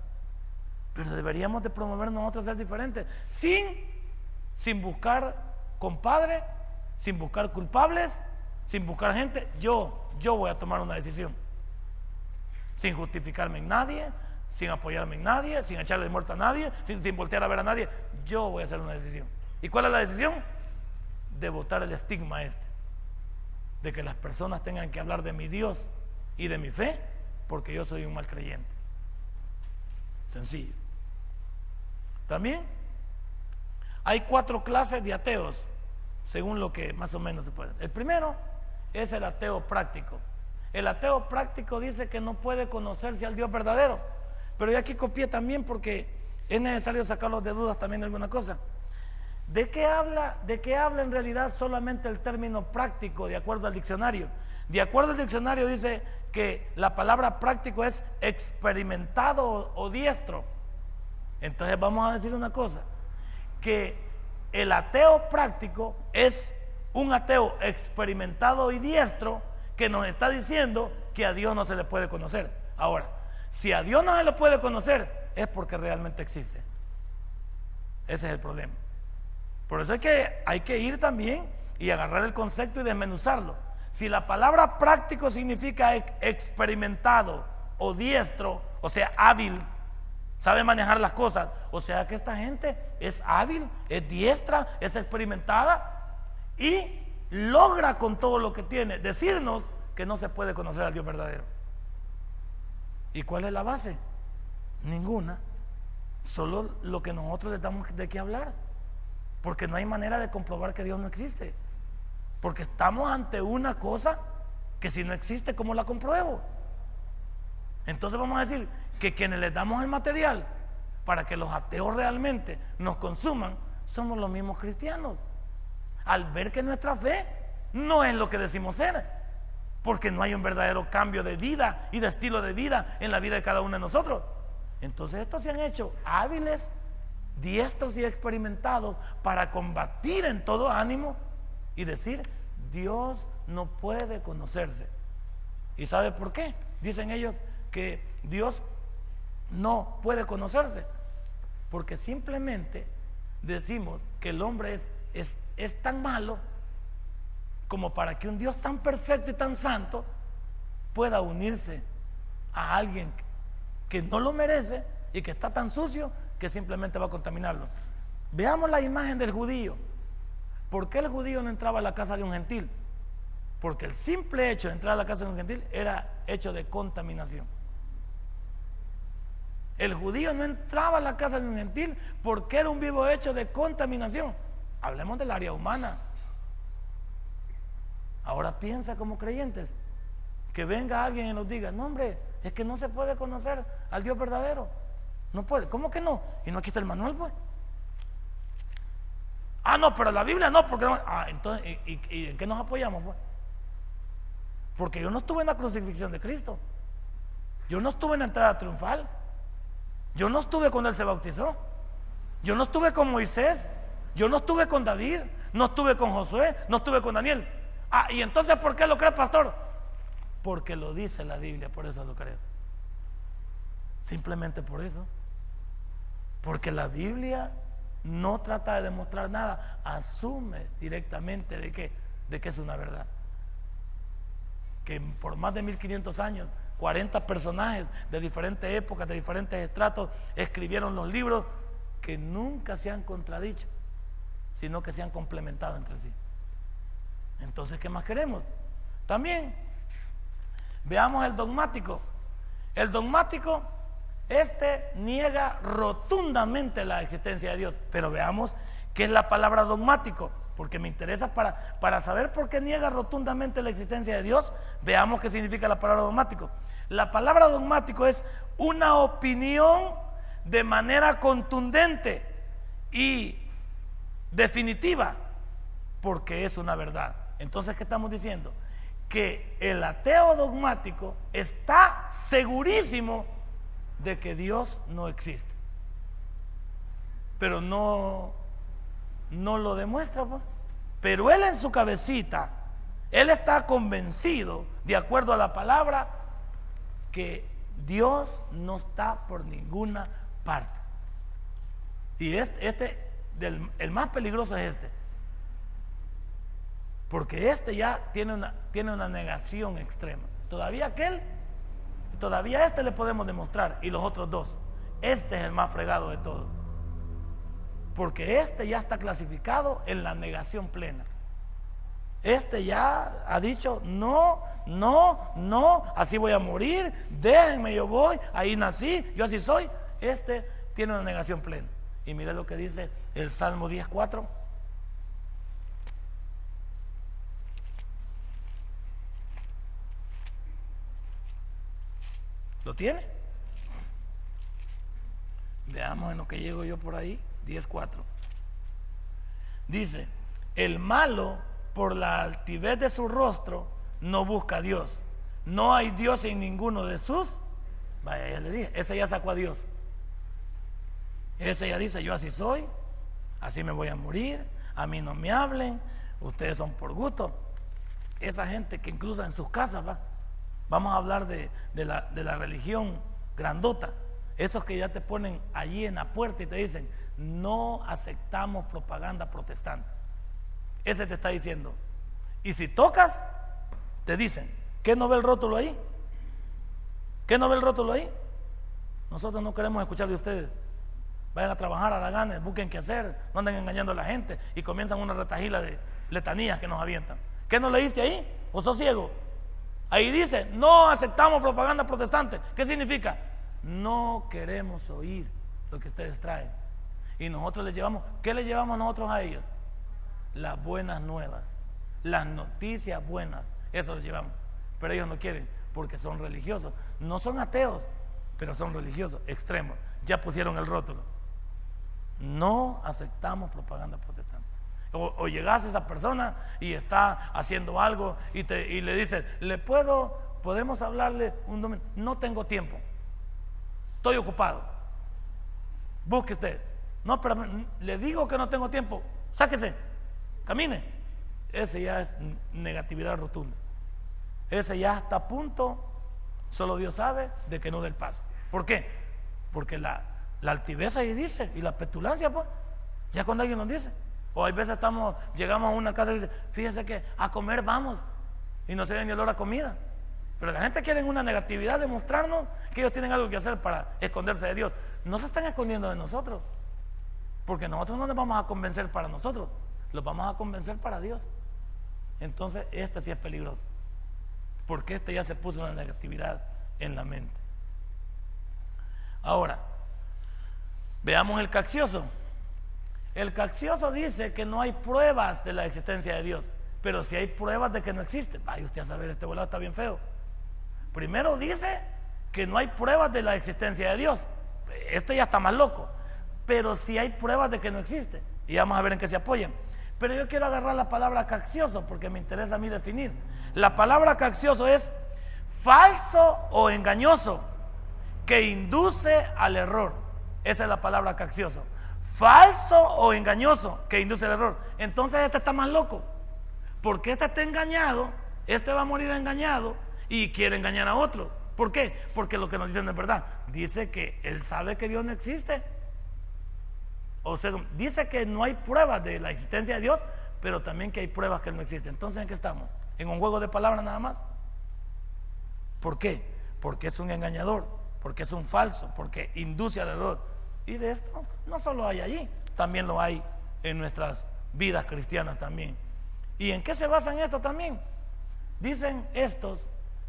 Pero deberíamos de promover nosotros ser diferentes, sin, sin buscar compadre, sin buscar culpables, sin buscar gente. Yo, yo voy a tomar una decisión. Sin justificarme en nadie, sin apoyarme en nadie, sin echarle muerto a nadie, sin, sin voltear a ver a nadie. Yo voy a hacer una decisión. ¿Y cuál es la decisión? De votar el estigma este. De que las personas tengan que hablar de mi Dios y de mi fe, porque yo soy un mal creyente. Sencillo. También hay cuatro clases de ateos, según lo que más o menos se puede. El primero es el ateo práctico. El ateo práctico dice que no puede conocerse al Dios verdadero. Pero yo aquí copié también porque es necesario sacarlos de dudas también de alguna cosa. ¿De qué habla? ¿De qué habla en realidad solamente el término práctico de acuerdo al diccionario? De acuerdo al diccionario dice que la palabra práctico es experimentado o, diestro. Entonces vamos a decir una cosa, que el ateo práctico es un ateo experimentado y diestro que nos está diciendo que a Dios no se le puede conocer. Ahora, si a Dios no se le puede conocer, es porque realmente existe. Ese es el problema. Por eso es que hay que ir también y agarrar el concepto y desmenuzarlo. Si la palabra práctico significa experimentado o diestro, o sea, hábil, sabe manejar las cosas, o sea que esta gente es hábil, es diestra, es experimentada y logra con todo lo que tiene decirnos que no se puede conocer al Dios verdadero. ¿Y cuál es la base? Ninguna. Solo lo que nosotros le damos de qué hablar. Porque no hay manera de comprobar que Dios no existe. Porque estamos ante una cosa que si no existe, ¿cómo la compruebo? Entonces vamos a decir que quienes les damos el material para que los ateos realmente nos consuman, somos los mismos cristianos. Al ver que nuestra fe no es lo que decimos ser, porque no hay un verdadero cambio de vida y de estilo de vida en la vida de cada uno de nosotros. Entonces estos se han hecho hábiles diestros y experimentados para combatir en todo ánimo y decir, Dios no puede conocerse. ¿Y sabe por qué? Dicen ellos que Dios no puede conocerse. Porque simplemente decimos que el hombre es, es, es tan malo como para que un Dios tan perfecto y tan santo pueda unirse a alguien que no lo merece y que está tan sucio que simplemente va a contaminarlo. Veamos la imagen del judío. ¿Por qué el judío no entraba a la casa de un gentil? Porque el simple hecho de entrar a la casa de un gentil era hecho de contaminación. El judío no entraba a la casa de un gentil porque era un vivo hecho de contaminación. Hablemos del área humana. Ahora piensa como creyentes. Que venga alguien y nos diga, no hombre, es que no se puede conocer al Dios verdadero. No puede. ¿Cómo que no? ¿Y no aquí está el manual, pues? Ah, no, pero la Biblia no, porque Ah, entonces, ¿y, en qué nos apoyamos, pues? Porque yo no estuve en la crucifixión de Cristo. Yo no estuve en la entrada triunfal. Yo no estuve cuando Él se bautizó. Yo no estuve con Moisés. Yo no estuve con David. No estuve con Josué. No estuve con Daniel. Ah, ¿y entonces por qué lo cree, pastor? Porque lo dice la Biblia, por eso lo creo. Simplemente por eso. Porque la Biblia no trata de demostrar nada, asume directamente de que, de que es una verdad. Que por más de 1500 años, 40 personajes de diferentes épocas, de diferentes estratos, escribieron los libros que nunca se han contradicho, sino que se han complementado entre sí. Entonces, ¿qué más queremos? También veamos el dogmático. El dogmático este niega rotundamente la existencia de Dios. Pero veamos qué es la palabra dogmático, porque me interesa para, para saber por qué niega rotundamente la existencia de Dios. Veamos qué significa la palabra dogmático. La palabra dogmático es una opinión de manera contundente y definitiva, porque es una verdad. Entonces, ¿qué estamos diciendo? Que el ateo dogmático está segurísimo de que Dios no existe. Pero no, no lo demuestra. Pues. Pero él en su cabecita, él está convencido, de acuerdo a la palabra, que Dios no está por ninguna parte. Y este, este el más peligroso es este. Porque este ya tiene una, tiene una negación extrema. Todavía aquel Todavía este le podemos demostrar y los otros dos. Este es el más fregado de todo. Porque este ya está clasificado en la negación plena. Este ya ha dicho, no, no, no, así voy a morir, déjenme, yo voy, ahí nací, yo así soy. Este tiene una negación plena. Y mire lo que dice el Salmo 10.4. ¿Lo tiene? Veamos en lo que llego yo por ahí, 10.4. Dice, el malo por la altivez de su rostro no busca a Dios. No hay Dios en ninguno de sus. Vaya, ya le dije, ese ya sacó a Dios. Ese ya dice, yo así soy, así me voy a morir, a mí no me hablen, ustedes son por gusto. Esa gente que incluso en sus casas va, vamos a hablar de, la, religión grandota, esos que ya te ponen allí en la puerta y te dicen, no aceptamos propaganda protestante. Ese te está diciendo. Y si tocas, te dicen, ¿qué no ve el rótulo ahí? ¿Qué no ve el rótulo ahí? Nosotros no queremos escuchar de ustedes. Vayan a trabajar a la gana, busquen qué hacer, no anden engañando a la gente y comienzan una retajila de letanías que nos avientan. ¿Qué no leíste ahí? ¿O sos ciego? Ahí dice, no aceptamos propaganda protestante. ¿Qué significa? No queremos oír lo que ustedes traen. Y nosotros les llevamos, ¿qué les llevamos nosotros a ellos? Las buenas nuevas, las noticias buenas, eso les llevamos. Pero ellos no quieren porque son religiosos. No son ateos, pero son religiosos, extremos. Ya pusieron el rótulo. No aceptamos propaganda protestante. O, llegas a esa persona y está haciendo algo y, te, y le dices, ¿le puedo, podemos hablarle un domingo? No tengo tiempo. Estoy ocupado. Busque usted. No, pero le digo que no tengo tiempo. Sáquese. Camine. Ese ya es negatividad rotunda. Ese ya está a punto, solo Dios sabe, de que no dé el paso. ¿Por qué? Porque la, la altivez ahí dice, y la petulancia, pues, ya cuando alguien nos dice. O hay veces estamos, llegamos a una casa y dice, fíjese que a comer vamos, y no se ve ni olor a comida. Pero la gente quiere una negatividad de mostrarnos que ellos tienen algo que hacer para esconderse de Dios. No se están escondiendo de nosotros, porque nosotros no les vamos a convencer para nosotros, los vamos a convencer para Dios. Entonces, este sí es peligroso, porque este ya se puso una negatividad en la mente. Ahora, Veamos el caccioso. El caccioso dice que no hay pruebas de la existencia de Dios, pero si hay pruebas de que no existe. Vaya usted a saber, este volado está bien feo. Primero dice que no hay pruebas de la existencia de Dios. Este ya está más loco. Pero si hay pruebas de que no existe. Y vamos a ver en qué se apoyan. Pero yo quiero agarrar la palabra caccioso porque me interesa a mí definir. La palabra caccioso es falso o engañoso que induce al error. Esa es la palabra caccioso. Falso o engañoso que induce el error. Entonces este está más loco. Porque este está engañado, este va a morir engañado y quiere engañar a otro. ¿Por qué? Porque lo que nos dicen es verdad. Dice que él sabe que Dios no existe. O sea, dice que no hay pruebas de la existencia de Dios, pero también que hay pruebas que él no existe. Entonces, ¿en qué estamos? ¿En un juego de palabras nada más? ¿Por qué? Porque es un engañador, porque es un falso, porque induce al error. Y de esto no solo hay allí, también lo hay en nuestras vidas cristianas también. ¿Y en qué se basa en esto también? Dicen estos,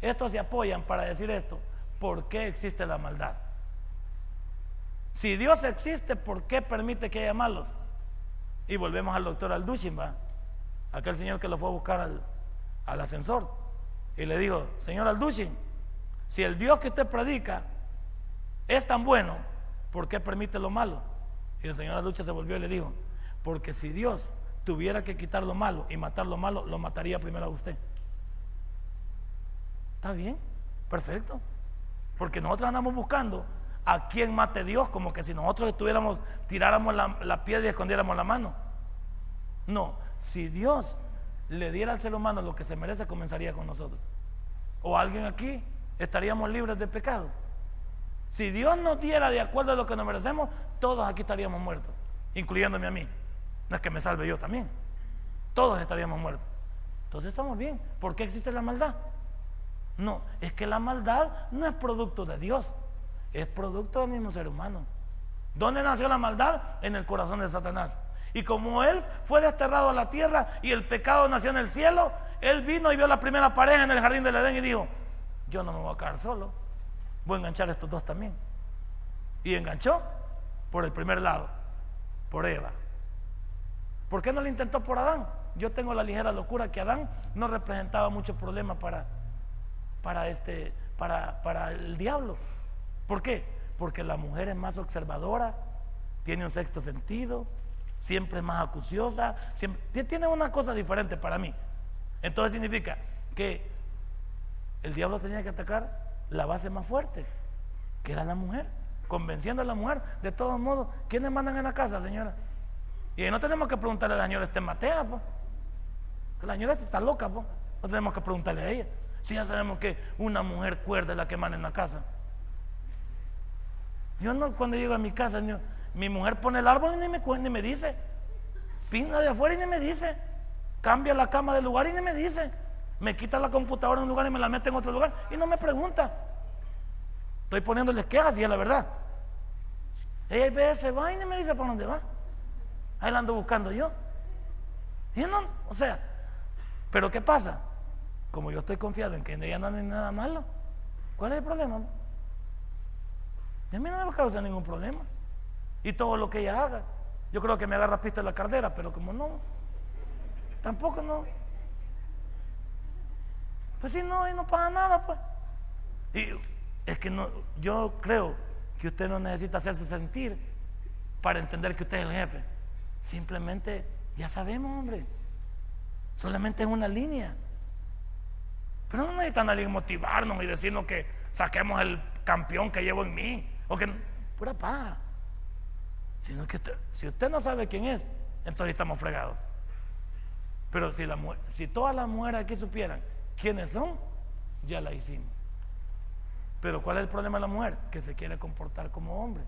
estos se apoyan para decir esto, ¿por qué existe la maldad? Si Dios existe, ¿por qué permite que haya malos? Y volvemos al doctor Aldushin, aquel señor que lo fue a buscar al, al ascensor. Y le dijo, señor Aldushin, si el Dios que usted predica es tan bueno, ¿por qué permite lo malo? Y el Señor lucha se volvió y le dijo, porque si Dios tuviera que quitar lo malo y matar lo malo, lo mataría primero a usted. ¿Está bien? Perfecto. Porque nosotros andamos buscando a quien mate Dios, como que si nosotros estuviéramos, tiráramos la, la piedra y escondiéramos la mano. No, si Dios le diera al ser humano lo que se merece, comenzaría con nosotros. O alguien aquí, estaríamos libres de pecado. Si Dios nos diera de acuerdo a lo que nos merecemos, todos aquí estaríamos muertos, incluyéndome a mí. No es que me salve yo también. Todos estaríamos muertos. Entonces estamos bien. ¿Por qué existe la maldad? No, es que la maldad no es producto de Dios, es producto del mismo ser humano. ¿Dónde nació la maldad? En el corazón de Satanás. Y como él fue desterrado a la tierra y el pecado nació en el cielo, él vino y vio la primera pareja en el jardín del Edén y dijo, yo no me voy a quedar solo voy a enganchar a estos dos también. Y enganchó por el primer lado, por Eva. ¿Por qué no lo intentó por Adán? Yo tengo la ligera locura que Adán no representaba mucho problema para, para, este, para, para el diablo. ¿Por qué? Porque la mujer es más observadora, tiene un sexto sentido, siempre es más acuciosa, siempre, tiene una cosa diferente para mí. Entonces significa que el diablo tenía que atacar la base más fuerte, que era la mujer, convenciendo a la mujer. De todos modos, ¿quiénes mandan en la casa, señora? Y no tenemos que preguntarle a la señora este Matea. Que la señora está loca, pues. No tenemos que preguntarle a ella. Si ya sabemos que una mujer cuerda es la que manda en la casa. Yo no, cuando llego a mi casa, mi mujer pone el árbol y ni me, ni me dice. Pinta de afuera y ni me dice. Cambia la cama del lugar y ni me dice. Me quita la computadora en un lugar y me la mete en otro lugar y no me pregunta. Estoy poniéndole quejas y es la verdad. Ella ve, se va y me dice para dónde va. Ahí la ando buscando yo. Y no, o sea, pero ¿qué pasa? Como yo estoy confiado en que en ella no hay nada malo, ¿cuál es el problema? a mí no me causa ningún problema. Y todo lo que ella haga. Yo creo que me agarra pista la cartera, pero como no, tampoco no. Pues si no, y no pasa nada, pues. Y es que no, yo creo que usted no necesita hacerse sentir para entender que usted es el jefe. Simplemente, ya sabemos, hombre. Solamente es una línea. Pero no necesita nadie motivarnos y decirnos que saquemos el campeón que llevo en mí. O que, pura paz. Sino que si usted no sabe quién es, entonces estamos fregados. Pero si, si todas las mujeres aquí supieran quiénes son, ya la hicimos. Pero ¿cuál es el problema de la mujer? Que se quiere comportar como hombre.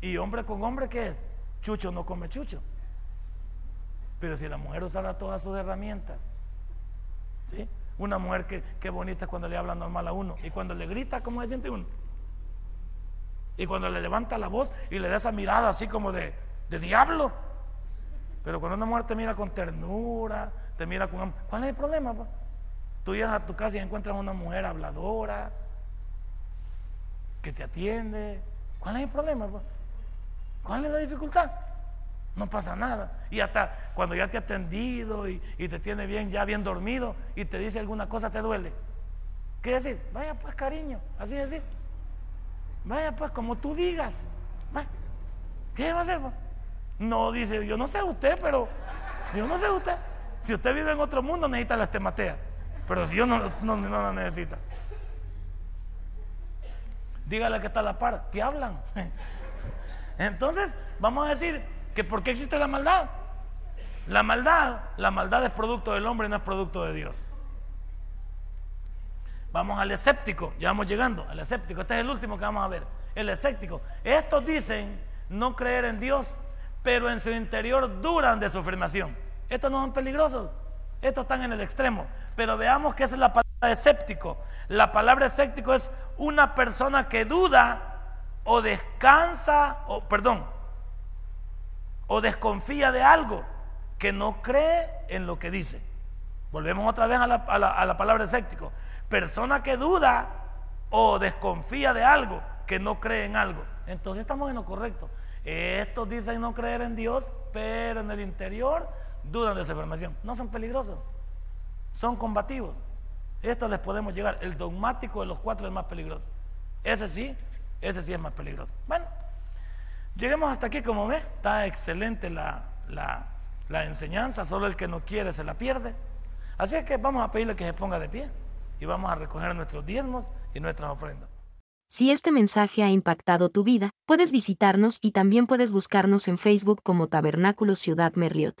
¿Y hombre con hombre qué es? Chucho no come chucho. Pero si la mujer usara todas sus herramientas, ¿sí? Una mujer que, que bonita cuando le habla normal a uno y cuando le grita, ¿cómo se siente uno? Y cuando le levanta la voz y le da esa mirada así como de, diablo. Pero cuando una mujer te mira con ternura, te mira con... ¿Cuál es el problema? Tú llegas a tu casa y encuentras una mujer habladora, que te atiende. ¿Cuál es el problema? ¿Cuál es la dificultad? No pasa nada. Y hasta cuando ya te ha atendido y, te tiene bien, ya bien dormido y te dice alguna cosa, te duele. ¿Qué decir? Vaya pues cariño, así decir. Vaya pues, como tú digas. ¿Qué va a hacer? No dice, yo no sé usted, pero yo no sé usted. Si usted vive en otro mundo, necesita la estematea. Pero si yo no, no, no la necesita. Dígale que está a la par, te hablan. Entonces, vamos a decir que ¿por qué existe la maldad? La maldad, la maldad es producto del hombre, no es producto de Dios. Vamos al escéptico, ya vamos llegando al escéptico. Este es el último que vamos a ver. El escéptico. Estos dicen no creer en Dios, pero en su interior duran de su afirmación. Estos no son peligrosos, estos están en el extremo. Pero veamos qué es la palabra escéptico. La palabra escéptico es una persona que duda o descansa, o perdón, o desconfía de algo, que no cree en lo que dice. Volvemos otra vez a la, a la palabra escéptico. Persona que duda o desconfía de algo, que no cree en algo. Entonces estamos en lo correcto. Estos dicen no creer en Dios, pero en el interior dudan de esa información. No son peligrosos, son combativos. Estos les podemos llegar. El dogmático de los cuatro es más peligroso. Ese sí, ese sí es más peligroso. Bueno, lleguemos hasta aquí, como ve, está excelente la, la enseñanza, solo el que no quiere se la pierde. Así es que vamos a pedirle que se ponga de pie y vamos a recoger nuestros diezmos y nuestras ofrendas. Si este mensaje ha impactado tu vida, puedes visitarnos y también puedes buscarnos en Facebook como Tabernáculo Ciudad Merliot.